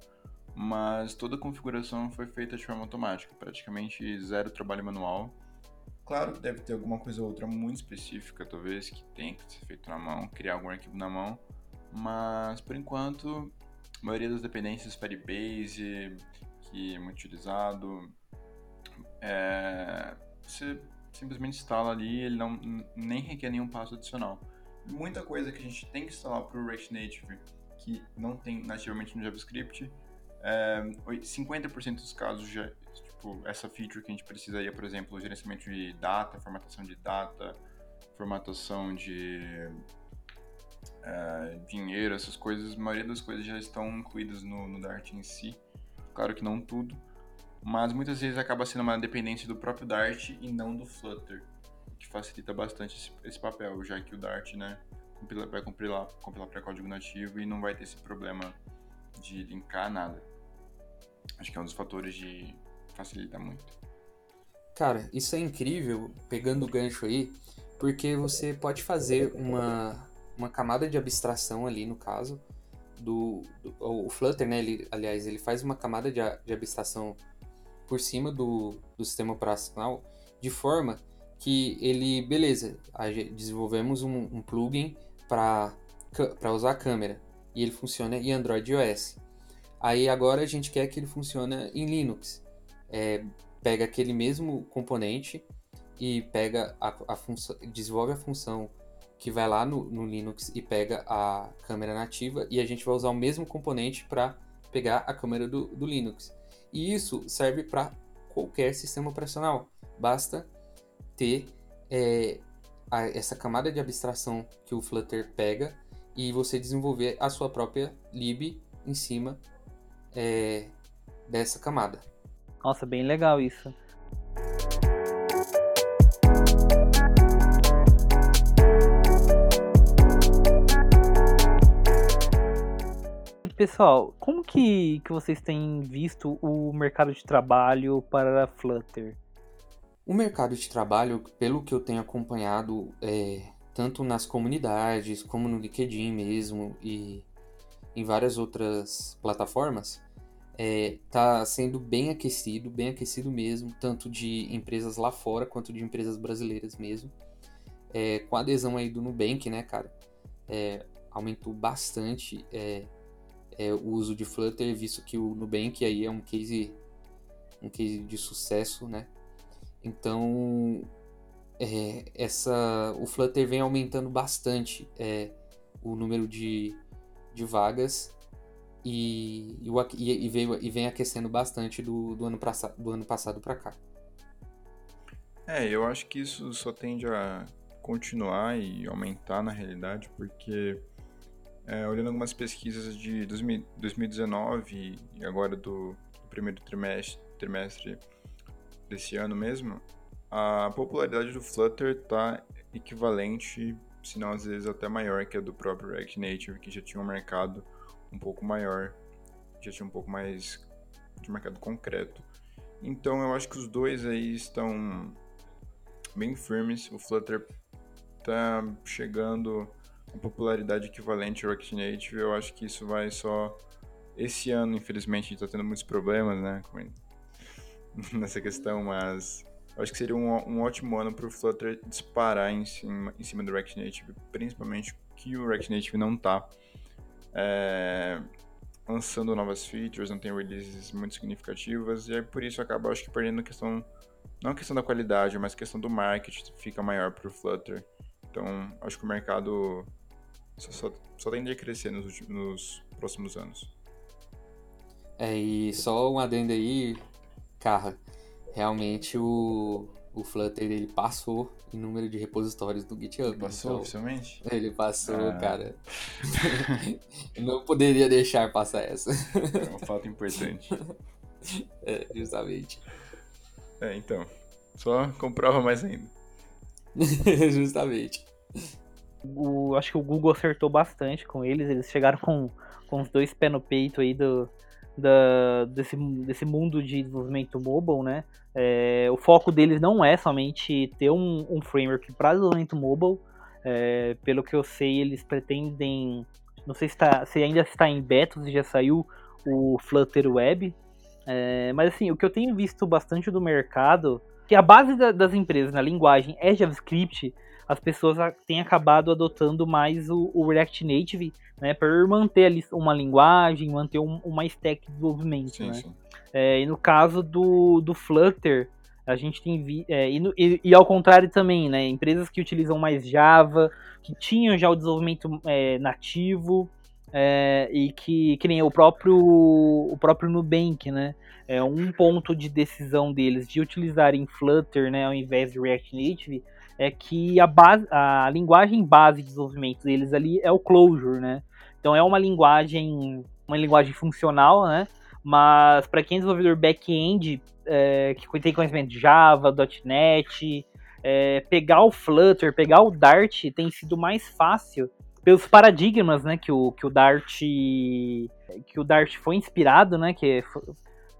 C: mas toda a configuração foi feita de forma automática, praticamente zero trabalho manual. Claro, deve ter alguma coisa ou outra muito específica, talvez, que tem que ser feito na mão, criar algum arquivo na mão, mas por enquanto, a maioria das dependências, Firebase, que é muito utilizado. É, você simplesmente instala ali, ele não nem requer nenhum passo adicional. Muita coisa que a gente tem que instalar para o React Native que não tem nativamente no JavaScript, é, 50% dos casos já, tipo, essa feature que a gente precisaria, por exemplo, gerenciamento de data, formatação de data, formatação de é, dinheiro, essas coisas, a maioria das coisas já estão incluídas no, no Dart em si. Claro que não tudo, mas muitas vezes acaba sendo uma dependência do próprio Dart e não do Flutter, que facilita bastante esse, esse papel, já que o Dart, né, compila, vai compilar, compilar para código nativo e não vai ter esse problema de linkar nada. Acho que é um dos fatores de facilita muito.
D: Cara, isso é incrível, pegando o gancho aí, porque você pode fazer uma, uma camada de abstração ali, no caso, do, do, o Flutter, né? Ele, aliás, ele faz uma camada de, de abstração por cima do, do sistema operacional de forma que ele, beleza, desenvolvemos um, um plugin para usar a câmera e ele funciona em Android e iOS. Aí agora a gente quer que ele funcione em Linux. É, pega aquele mesmo componente e pega a, a função, desenvolve a função que vai lá no, no, Linux e pega a câmera nativa e a gente vai usar o mesmo componente para pegar a câmera do, do, Linux. E isso serve para qualquer sistema operacional. Basta ter é, a, essa camada de abstração que o Flutter pega e você desenvolver a sua própria lib em cima é, dessa camada.
B: Nossa, bem legal isso. Pessoal, como que, que vocês têm visto o mercado de trabalho para Flutter?
D: O mercado de trabalho, pelo que eu tenho acompanhado, é, tanto nas comunidades como no LinkedIn mesmo e em várias outras plataformas, está é, sendo bem aquecido, bem aquecido mesmo, tanto de empresas lá fora quanto de empresas brasileiras mesmo. É, com a adesão aí do Nubank, né, cara, é, aumentou bastante é, o uso de Flutter, visto que o Nubank aí é um case, um case de sucesso, né? Então, é, essa, o Flutter vem aumentando bastante é, o número de, de vagas e, e, e, veio, e vem aquecendo bastante do, do ano, pra, do ano passado para cá.
C: É, eu acho que isso só tende a continuar e aumentar na realidade, porque é, olhando algumas pesquisas de 2019 e agora do, do primeiro trimestre, trimestre desse ano mesmo, a popularidade do Flutter está equivalente, se não às vezes até maior que a do próprio React Native, que já tinha um mercado um pouco maior, já tinha um pouco mais de mercado concreto. Então eu acho que os dois aí estão bem firmes. O Flutter está chegando popularidade equivalente ao React Native, eu acho que isso vai só. Esse ano, infelizmente, a gente tá tendo muitos problemas, né, [laughs] nessa questão, mas eu acho que seria um, um ótimo ano para o Flutter disparar em cima, em cima do React Native, principalmente que o React Native não tá é, lançando novas features, não tem releases muito significativas, e aí por isso acaba, acho que, perdendo a questão, não a questão da qualidade, mas a questão do marketing fica maior para o Flutter. Então, acho que o mercado só, só, só tende a crescer nos, últimos, nos próximos anos.
D: É, e só um adendo aí, cara, realmente o, o Flutter ele passou em número de repositórios do GitHub. Ele
C: passou então, oficialmente?
D: Ele passou, ah. cara. [laughs] não poderia deixar passar essa.
C: É um fato importante. [laughs]
D: É, justamente.
C: É, então. Só comprova mais ainda. [laughs]
D: justamente
B: o, acho que o Google acertou bastante com eles. Eles chegaram com, com os dois pés no peito aí do, da, desse, desse mundo de desenvolvimento mobile, né? É, o foco deles não é somente ter um, um framework para desenvolvimento mobile. É, pelo que eu sei, eles pretendem. Não sei se, tá, se ainda está em beta, se já saiu o Flutter Web. É, mas assim, o que eu tenho visto bastante do mercado, que a base da, das empresas na linguagem é JavaScript, as pessoas têm acabado adotando mais o, o React Native, né, para manter ali uma linguagem, manter um, uma stack de desenvolvimento, sim, né? Sim. É, e no caso do, do Flutter, a gente tem vi, é, e, e, e, ao contrário também, né, empresas que utilizam mais Java, que tinham já o desenvolvimento é, nativo, é, e que, que nem o próprio, o próprio Nubank, né, é um ponto de decisão deles de utilizarem Flutter, né, ao invés de React Native, é que a, base, a linguagem base de desenvolvimento deles ali é o Clojure, né? Então é uma linguagem, uma linguagem funcional, né? Mas para quem é desenvolvedor back-end, é, que tem conhecimento de Java, .NET, é, pegar o Flutter, pegar o Dart tem sido mais fácil pelos paradigmas, né, que o, que o Dart que o Dart foi inspirado, né, que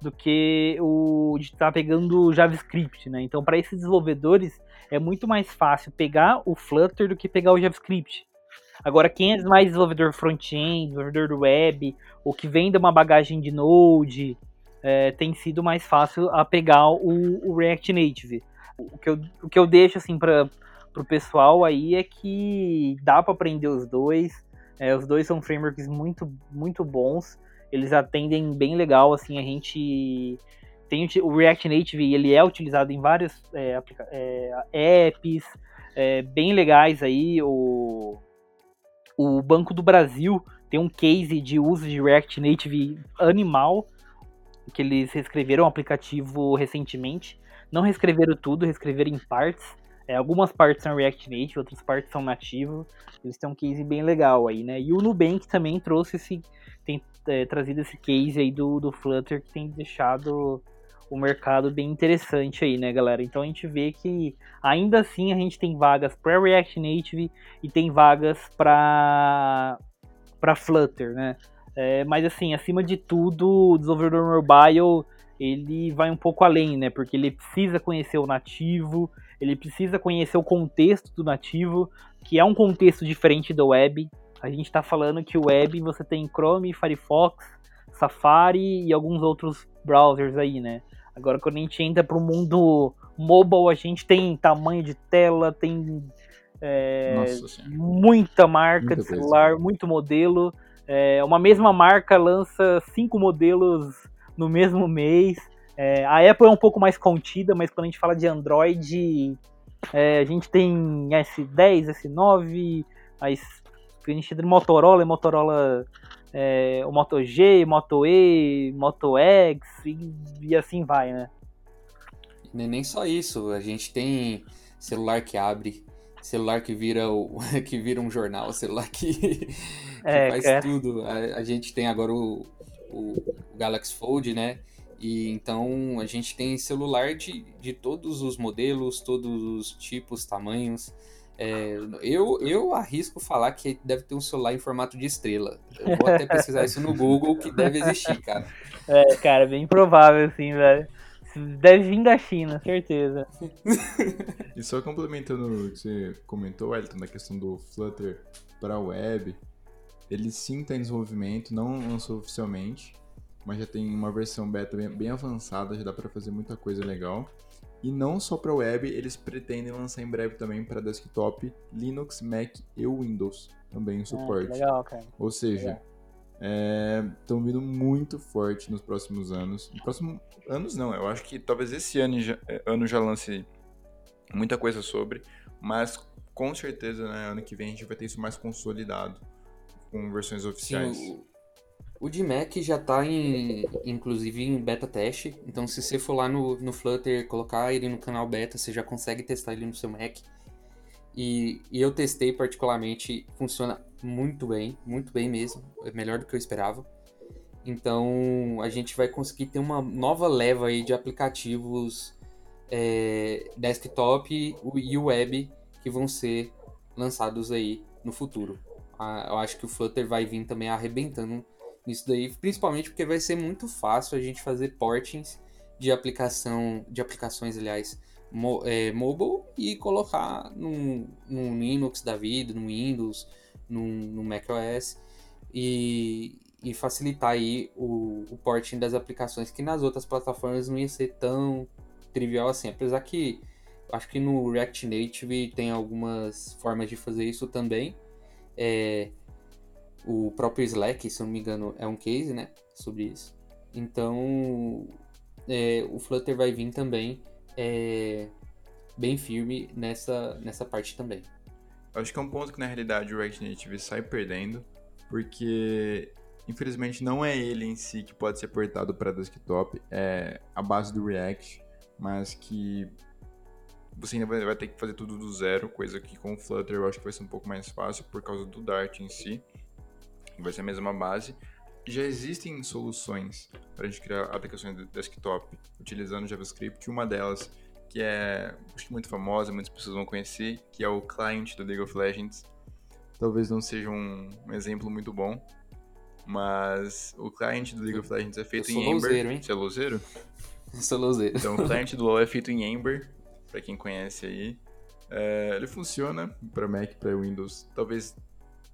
B: do que o de estar tá pegando JavaScript, né? Então, para esses desenvolvedores, é muito mais fácil pegar o Flutter do que pegar o JavaScript. Agora, quem é mais desenvolvedor front-end, desenvolvedor do web, ou que vem de uma bagagem de Node, é, tem sido mais fácil a pegar o, o, React Native. O que eu, o que eu deixo assim para o pessoal aí é que dá para aprender os dois. É, os dois são frameworks muito, muito bons. Eles atendem bem legal, assim, a gente tem o React Native, ele é utilizado em vários é, é, apps é, bem legais aí. O, o Banco do Brasil tem um case de uso de React Native animal. que eles reescreveram o aplicativo recentemente. Não reescreveram tudo, reescreveram em partes. É, algumas partes são React Native, outras partes são nativo. Eles têm um case bem legal aí, né? E o Nubank também trouxe esse, tem é, trazido esse case aí do, do Flutter que tem deixado o mercado bem interessante aí, né, galera? Então a gente vê que ainda assim a gente tem vagas para React Native e tem vagas para para Flutter, né? É, mas assim, acima de tudo, o desenvolvedor mobile ele vai um pouco além, né? Porque ele precisa conhecer o nativo, ele precisa conhecer o contexto do nativo, que é um contexto diferente do web. A gente está falando que o web você tem Chrome, Firefox, Safari e alguns outros browsers aí, né? Agora, quando a gente entra para o mundo mobile, a gente tem tamanho de tela, tem é, muita marca muita de celular, coisa. muito modelo. É, uma mesma marca lança cinco modelos no mesmo mês. É, a Apple é um pouco mais contida, mas quando a gente fala de Android, é, a gente tem S10, S9, a gente tem Motorola, Motorola é, o Moto G, Moto E, Moto X e, e assim vai, né?
D: Nem só isso, a gente tem celular que abre, celular que vira o, [laughs] que vira um jornal, celular que, que é, faz cara. tudo. A, a, gente tem agora o, o, Galaxy Fold, né? E então a gente tem celular de, de todos os modelos, todos os tipos, tamanhos. É, eu, eu arrisco falar que deve ter um celular em formato de estrela. Eu vou até pesquisar isso no Google, que deve existir, cara.
B: É, cara, bem provável, sim, velho. Deve vir da China, certeza.
C: e só complementando o que você comentou, Elton, na questão do Flutter para web, ele sim está em desenvolvimento, não lançou oficialmente, mas já tem uma versão beta bem, bem avançada, já dá para fazer muita coisa legal. E não só para web, eles pretendem lançar em breve também para desktop, Linux, Mac e Windows também o ah, suporte.
B: legal, cara.
C: Ou seja, estão é, vindo muito forte nos próximos anos. Nos próximos anos não, eu acho que talvez esse ano já, é, ano já lance muita coisa sobre, mas com certeza, né, ano que vem a gente vai ter isso mais consolidado com versões oficiais.
D: Sim, o de Mac já está em, inclusive, em beta teste. Então, se você for lá no, no Flutter, colocar ele no canal beta, você já consegue testar ele no seu Mac. E, e eu testei particularmente, funciona muito bem, muito bem mesmo. É melhor do que eu esperava. Então, a gente vai conseguir ter uma nova leva aí de aplicativos é, desktop e web que vão ser lançados aí no futuro. Ah, eu acho que o Flutter vai vir também arrebentando nisso daí, principalmente porque vai ser muito fácil a gente fazer portings de aplicação, de aplicações, aliás, mo, é, mobile e colocar num, num Linux da vida, no Windows, no macOS e, e facilitar aí o, o porting das aplicações que nas outras plataformas não ia ser tão trivial assim, apesar que acho que no React Native tem algumas formas de fazer isso também. É, o próprio Slack, se eu não me engano, é um case, né? Sobre isso. Então, é, o Flutter vai vir também é, bem firme nessa, nessa parte também.
C: Acho que é um ponto que na realidade o React Native sai perdendo, porque infelizmente não é ele em si que pode ser portado para desktop, é a base do React, mas que você ainda vai, vai, ter que fazer tudo do zero, coisa que com o Flutter eu acho que vai ser um pouco mais fácil por causa do Dart em si vai ser a mesma base. Já existem soluções para a gente criar aplicações de desktop utilizando JavaScript. Uma delas, que é acho que muito famosa, muitas pessoas vão conhecer, que é o client do League of Legends. Talvez não seja um, um exemplo muito bom, mas o client do League of Legends é feito em Ember. Louzeiro,
D: hein?
C: Você é louzeiro?
D: Eu [laughs] sou louzeiro.
C: Então, o client do LoL é feito em Ember, para quem conhece aí. É, ele funciona para Mac, para Windows. Talvez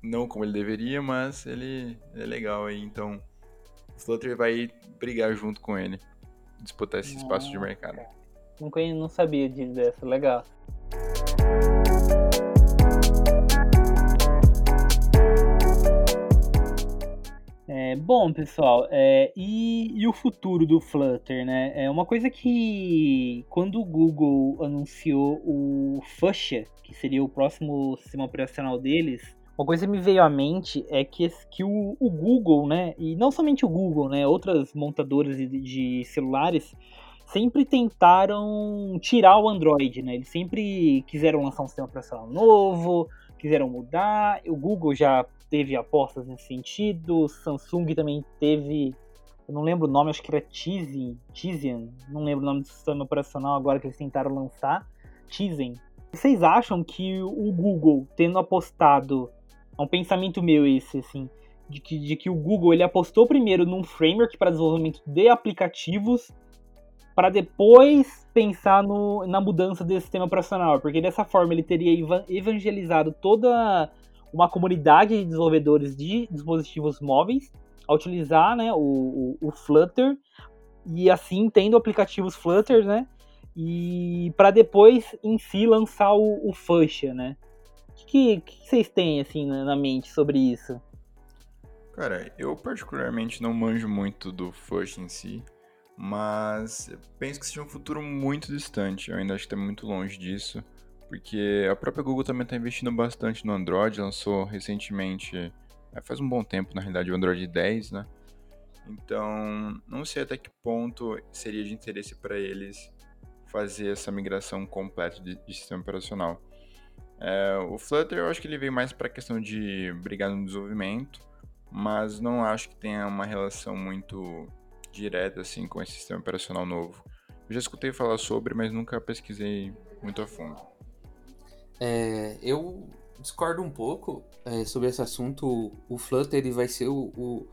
C: não como ele deveria, mas ele, é legal aí, então o Flutter vai brigar junto com ele, disputar esse espaço de mercado.
B: Nunca não sabia disso dessa, legal. É, bom, pessoal, é, e, e, o futuro do Flutter, né? É uma coisa que quando o Google anunciou o Fuchsia, que seria o próximo sistema operacional deles, Uma coisa que me veio à mente é que, que o, o Google, né, e não somente o Google, né, outras montadoras de, de celulares sempre tentaram tirar o Android, né? Eles sempre quiseram lançar um sistema operacional novo, quiseram mudar. O Google já teve apostas nesse sentido, Samsung também teve, eu não lembro o nome, acho que era Tizen, Tizen, não lembro o nome do sistema operacional agora que eles tentaram lançar, Tizen. Vocês acham que o Google, tendo apostado, é um pensamento meu esse, assim, de que, de que o Google ele apostou primeiro num framework para desenvolvimento de aplicativos para depois pensar no, na mudança desse sistema operacional, porque dessa forma ele teria evangelizado toda uma comunidade de desenvolvedores de dispositivos móveis a utilizar né, o, o, o Flutter e assim tendo aplicativos Flutter, né? E para depois em si lançar o, o Fuchsia, né? Que, que, vocês têm assim na, mente sobre isso?
C: Cara, eu particularmente não manjo muito do Fuchsia em si. Mas penso que seja um futuro muito distante. Eu ainda acho que está muito longe disso. Porque a própria Google também está investindo bastante no Android. Lançou recentemente, é, faz um bom tempo na realidade, o Android 10, né? Então, não sei até que ponto seria de interesse para eles fazer essa migração completa de sistema operacional. É, o Flutter eu acho que ele veio mais para a questão de brigar no desenvolvimento, mas não acho que tenha uma relação muito direta assim com esse sistema operacional novo. Eu já escutei falar sobre, mas nunca pesquisei muito a fundo.
D: É, eu discordo um pouco é, sobre esse assunto. O Flutter ele vai ser o, o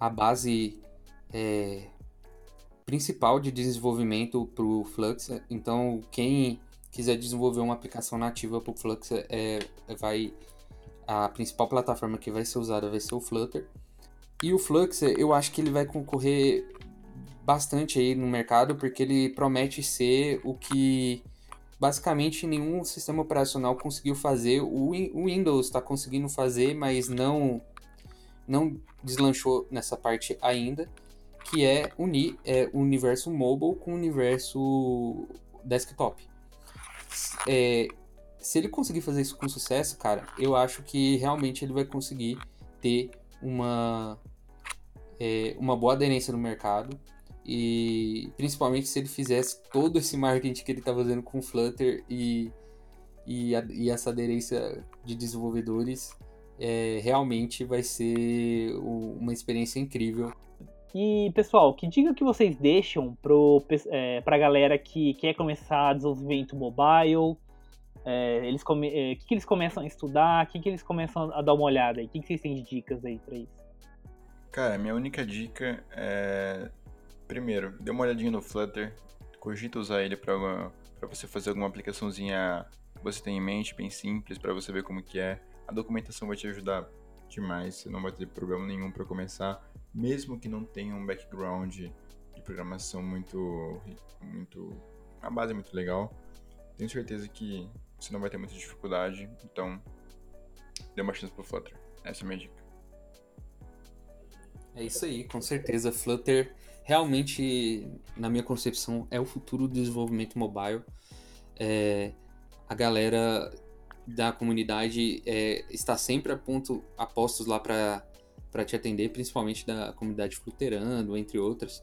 D: a base é, principal de desenvolvimento para o Flux. Então, quem quiser desenvolver uma aplicação nativa para o Flux, é, vai a principal plataforma que vai ser usada vai ser o Flutter. E o Flux, eu acho que ele vai concorrer bastante aí no mercado, porque ele promete ser o que basicamente nenhum sistema operacional conseguiu fazer. O, Windows está conseguindo fazer, mas não não deslanchou nessa parte ainda, que é unir é, o universo mobile com o universo desktop. É, se ele conseguir fazer isso com sucesso, cara, eu acho que realmente ele vai conseguir ter uma, é, uma boa aderência no mercado. E principalmente se ele fizesse todo esse marketing que ele está fazendo com Flutter e, e, a, e, essa aderência de desenvolvedores, é, realmente vai ser uma experiência incrível.
B: E pessoal, que dica que vocês deixam para é, a galera que quer começar desenvolvimento mobile? É, eles é, que, que eles começam a estudar? O que, que eles começam a dar uma olhada aí? O que, que vocês têm de dicas aí para isso?
C: Cara, minha única dica é. Primeiro, dê uma olhadinha no Flutter, cogita usar ele para você fazer alguma aplicaçãozinha que você tem em mente, bem simples, para você ver como que é. A documentação vai te ajudar demais, você não vai ter problema nenhum para começar, mesmo que não tenha um background de programação muito, muito, a base é muito legal. Tenho certeza que você não vai ter muita dificuldade, então dê uma chance pro Flutter. Essa é a minha dica.
D: É isso aí, com certeza. Flutter realmente, na minha concepção, é o futuro do desenvolvimento mobile. É, a galera da comunidade é, está sempre a ponto, postos lá para te atender, principalmente da comunidade Flutterando, entre outras.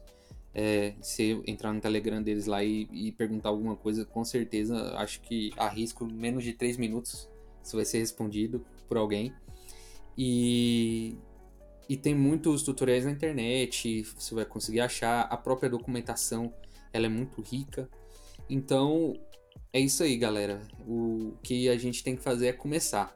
D: É, se entrar no Telegram deles lá e, e, perguntar alguma coisa, com certeza acho que arrisco menos de 3 minutos você vai ser respondido por alguém. E e tem muitos tutoriais na internet, você vai conseguir achar, a própria documentação ela é muito rica. Então, é isso aí, galera. O que a gente tem que fazer é começar.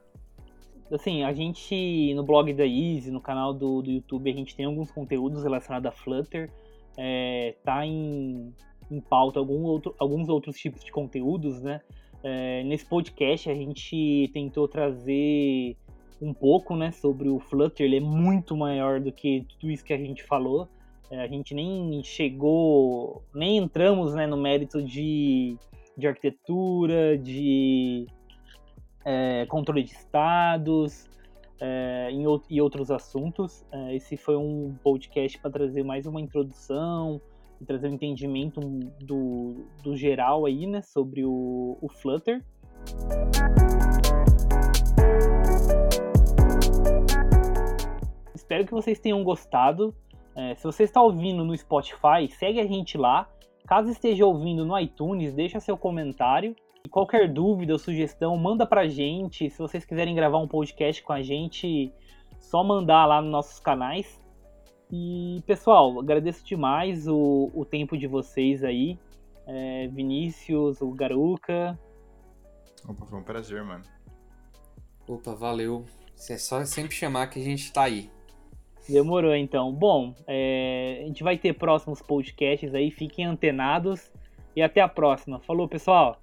B: Assim, a gente no blog da Easy, no canal do, do YouTube, a gente tem alguns conteúdos relacionados a Flutter. É, tá em, em pauta algum outro, alguns outros tipos de conteúdos, né? É, nesse podcast a gente tentou trazer um pouco, né, sobre o Flutter, ele é muito maior do que tudo isso que a gente falou. É, a gente nem chegou, nem entramos, né, no mérito de, de arquitetura, de é, controle de estados é, em, e outros assuntos. É, esse foi um podcast para trazer mais uma introdução e trazer um entendimento do, do geral aí, né, sobre o, o Flutter. espero que vocês tenham gostado. É, se você está ouvindo no Spotify, segue a gente lá. Caso esteja ouvindo no iTunes, deixa seu comentário. Qualquer dúvida ou sugestão, manda pra gente. Se vocês quiserem gravar um podcast com a gente, só mandar lá nos nossos canais. E pessoal, agradeço demais o, o tempo de vocês aí. É, Vinícius, o Garuca.
C: Opa, foi um prazer, mano.
D: Opa, valeu. É só sempre chamar que a gente tá aí.
B: Demorou então. Bom, é, a gente vai ter próximos podcasts aí, fiquem antenados e até a próxima. Falou, pessoal!